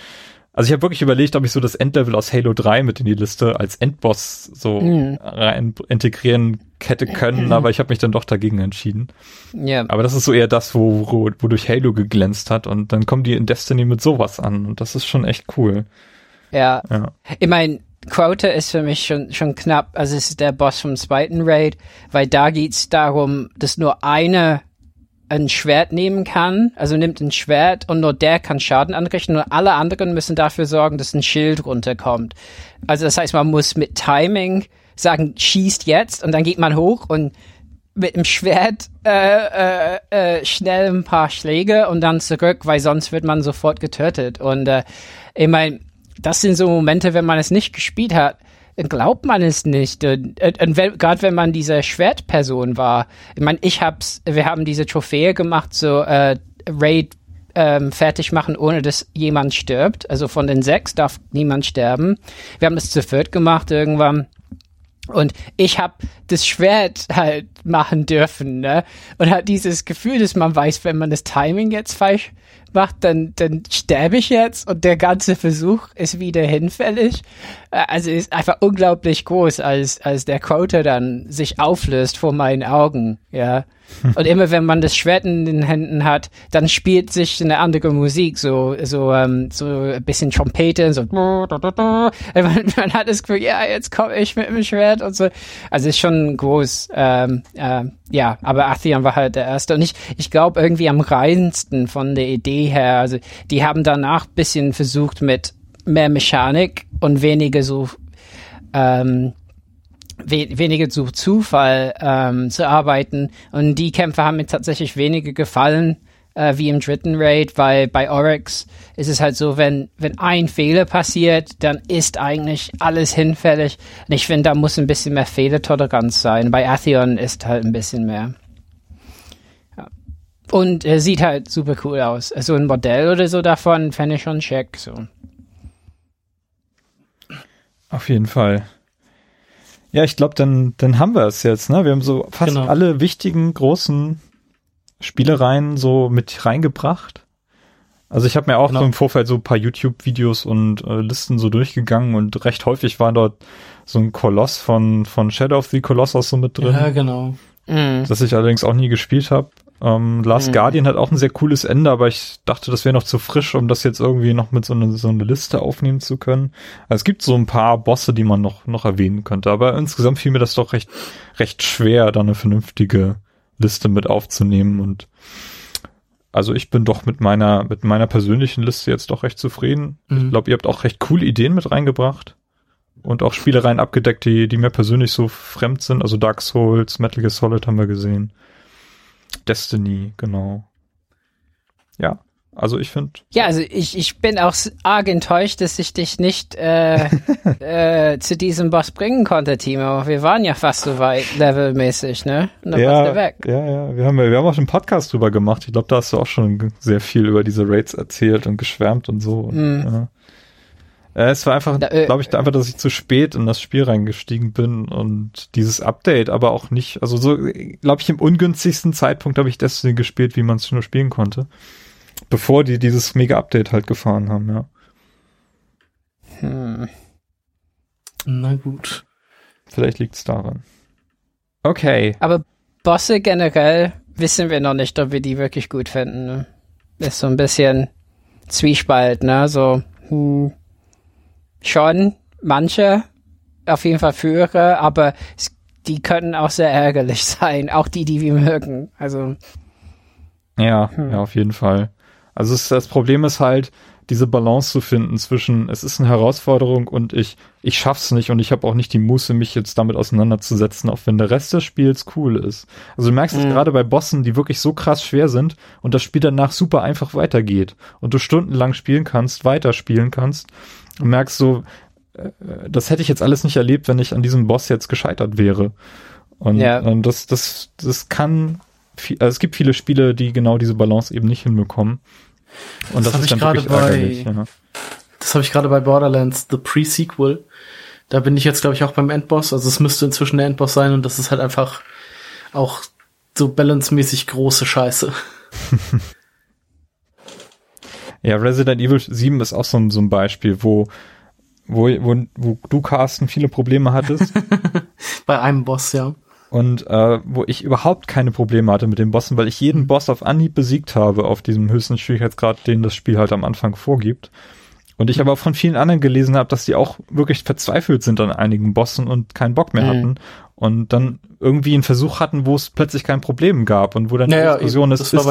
also ich habe wirklich überlegt, ob ich so das Endlevel aus Halo 3 mit in die Liste als Endboss so mhm. rein integrieren hätte können, mhm. aber ich habe mich dann doch dagegen entschieden. Ja. Aber das ist so eher das, wo, wo, wo durch Halo geglänzt hat und dann kommen die in Destiny mit sowas an und das ist schon echt cool. Ja. ja. Ich meine, Quota ist für mich schon, schon knapp, also es ist der Boss vom zweiten Raid, weil da geht's darum, dass nur eine ein Schwert nehmen kann, also nimmt ein Schwert und nur der kann Schaden anrichten und alle anderen müssen dafür sorgen, dass ein Schild runterkommt. Also das heißt, man muss mit Timing sagen, schießt jetzt und dann geht man hoch und mit dem Schwert äh, äh, äh, schnell ein paar Schläge und dann zurück, weil sonst wird man sofort getötet. Und äh, ich meine, das sind so Momente, wenn man es nicht gespielt hat, glaubt man es nicht. Und, und gerade wenn man diese Schwertperson war. Ich meine, ich hab's, wir haben diese Trophäe gemacht, so äh, Raid ähm, fertig machen, ohne dass jemand stirbt. Also von den sechs darf niemand sterben. Wir haben das zu viert gemacht irgendwann. Und ich habe das Schwert halt machen dürfen, ne? Und hat dieses Gefühl, dass man weiß, wenn man das Timing jetzt falsch macht, dann, dann sterbe ich jetzt und der ganze Versuch ist wieder hinfällig. Äh, also ist einfach unglaublich groß, als, als der Quota dann sich auflöst vor meinen Augen, ja. Und immer wenn man das Schwert in den Händen hat, dann spielt sich eine andere Musik, so, so, ähm, so ein bisschen Trompete, so, [laughs] man, man hat das Gefühl, ja, jetzt komme ich mit dem Schwert und so. Also ist schon groß, ähm, äh, ja, aber Athian war halt der erste und ich, ich glaube irgendwie am reinsten von der Idee her. Also die haben danach bisschen versucht mit mehr Mechanik und weniger so ähm, we weniger zu Zufall ähm, zu arbeiten. Und die Kämpfe haben mir tatsächlich weniger gefallen äh, wie im dritten Raid, weil bei Oryx ist es halt so, wenn, wenn ein Fehler passiert, dann ist eigentlich alles hinfällig. Und ich finde, da muss ein bisschen mehr Fehlertoleranz sein. Bei Atheon ist halt ein bisschen mehr. Ja. Und er sieht halt super cool aus. So also ein Modell oder so davon fände ich schon check. So. Auf jeden Fall. Ja, ich glaube, dann, dann haben wir es jetzt. Ne? Wir haben so fast genau. alle wichtigen großen Spielereien so mit reingebracht. Also ich habe mir auch genau. so im Vorfeld so ein paar YouTube-Videos und äh, Listen so durchgegangen und recht häufig war dort so ein Koloss von, von Shadow of the Colossus so mit drin. Ja, genau. Mhm. Das ich allerdings auch nie gespielt habe. Ähm, Last mhm. Guardian hat auch ein sehr cooles Ende, aber ich dachte, das wäre noch zu frisch, um das jetzt irgendwie noch mit so einer so eine Liste aufnehmen zu können. Also es gibt so ein paar Bosse, die man noch, noch erwähnen könnte, aber insgesamt fiel mir das doch recht, recht schwer, da eine vernünftige Liste mit aufzunehmen und also ich bin doch mit meiner, mit meiner persönlichen Liste jetzt doch recht zufrieden. Mhm. Ich glaube, ihr habt auch recht coole Ideen mit reingebracht und auch Spielereien abgedeckt, die, die mir persönlich so fremd sind. Also Dark Souls, Metal Gear Solid haben wir gesehen. Destiny, genau. Ja, also ich finde. Ja, also ich, ich bin auch arg enttäuscht, dass ich dich nicht äh, [laughs] äh, zu diesem Boss bringen konnte, Timo. Wir waren ja fast so weit levelmäßig, ne? Und dann ja, weg. ja, ja. Wir haben, wir haben auch schon einen Podcast drüber gemacht. Ich glaube, da hast du auch schon sehr viel über diese Raids erzählt und geschwärmt und so. Mm. Ja. Äh, es war einfach, äh, glaube ich, einfach, dass ich zu spät in das Spiel reingestiegen bin und dieses Update aber auch nicht, also so, glaube ich, im ungünstigsten Zeitpunkt habe ich Destiny gespielt, wie man es nur spielen konnte. Bevor die dieses Mega-Update halt gefahren haben, ja. Hm. Na gut. Vielleicht liegt es daran. Okay. Aber Bosse generell wissen wir noch nicht, ob wir die wirklich gut finden. Ne? Ist so ein bisschen Zwiespalt, ne? So, hm, schon manche, auf jeden Fall Führer, aber es, die können auch sehr ärgerlich [laughs] sein, auch die, die wir mögen. Also ja, hm. ja, auf jeden Fall. Also es, das Problem ist halt, diese Balance zu finden zwischen, es ist eine Herausforderung und ich, ich schaff's nicht und ich habe auch nicht die Muße, mich jetzt damit auseinanderzusetzen, auch wenn der Rest des Spiels cool ist. Also du merkst es mhm. gerade bei Bossen, die wirklich so krass schwer sind und das Spiel danach super einfach weitergeht und du stundenlang spielen kannst, weiterspielen kannst und merkst so, äh, das hätte ich jetzt alles nicht erlebt, wenn ich an diesem Boss jetzt gescheitert wäre. Und, ja. und das, das, das kann, viel, also es gibt viele Spiele, die genau diese Balance eben nicht hinbekommen. Und das, das ist dann wirklich bei, ja. Das habe ich gerade bei Borderlands The Pre-Sequel. Da bin ich jetzt, glaube ich, auch beim Endboss. Also es müsste inzwischen der Endboss sein und das ist halt einfach auch so balancemäßig große Scheiße. [laughs] ja, Resident Evil 7 ist auch so ein, so ein Beispiel, wo, wo, wo, wo du, Carsten, viele Probleme hattest. [laughs] Bei einem Boss, ja. Und äh, wo ich überhaupt keine Probleme hatte mit den Bossen, weil ich jeden Boss auf Anhieb besiegt habe, auf diesem höchsten Schwierigkeitsgrad, den das Spiel halt am Anfang vorgibt. Und ich aber auch von vielen anderen gelesen habe, dass die auch wirklich verzweifelt sind an einigen Bossen und keinen Bock mehr mhm. hatten. Und dann irgendwie einen Versuch hatten, wo es plötzlich kein Problem gab und wo dann naja, die Diskussion ist, ist, das,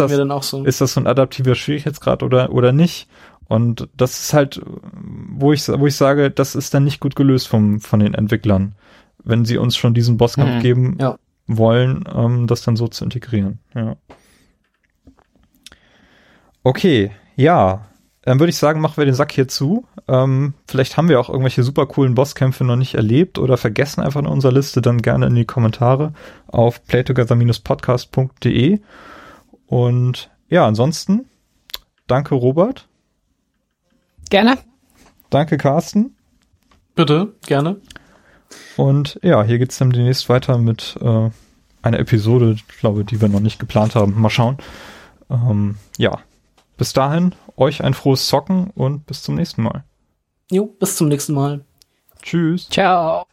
so. ist das so ein adaptiver Schwierigkeitsgrad oder, oder nicht? Und das ist halt, wo ich, wo ich sage, das ist dann nicht gut gelöst vom, von den Entwicklern, wenn sie uns schon diesen Bosskampf mhm. geben ja. wollen, ähm, das dann so zu integrieren. Ja. Okay, ja, dann würde ich sagen, machen wir den Sack hier zu. Ähm, vielleicht haben wir auch irgendwelche super coolen Bosskämpfe noch nicht erlebt oder vergessen einfach in unserer Liste, dann gerne in die Kommentare auf playtogether-podcast.de. Und ja, ansonsten, danke Robert. Gerne. Danke Carsten. Bitte, gerne. Und ja, hier geht's dann demnächst weiter mit äh, einer Episode, glaube die wir noch nicht geplant haben. Mal schauen. Ähm, ja, bis dahin, euch ein frohes Zocken und bis zum nächsten Mal. Jo, bis zum nächsten Mal. Tschüss. Ciao.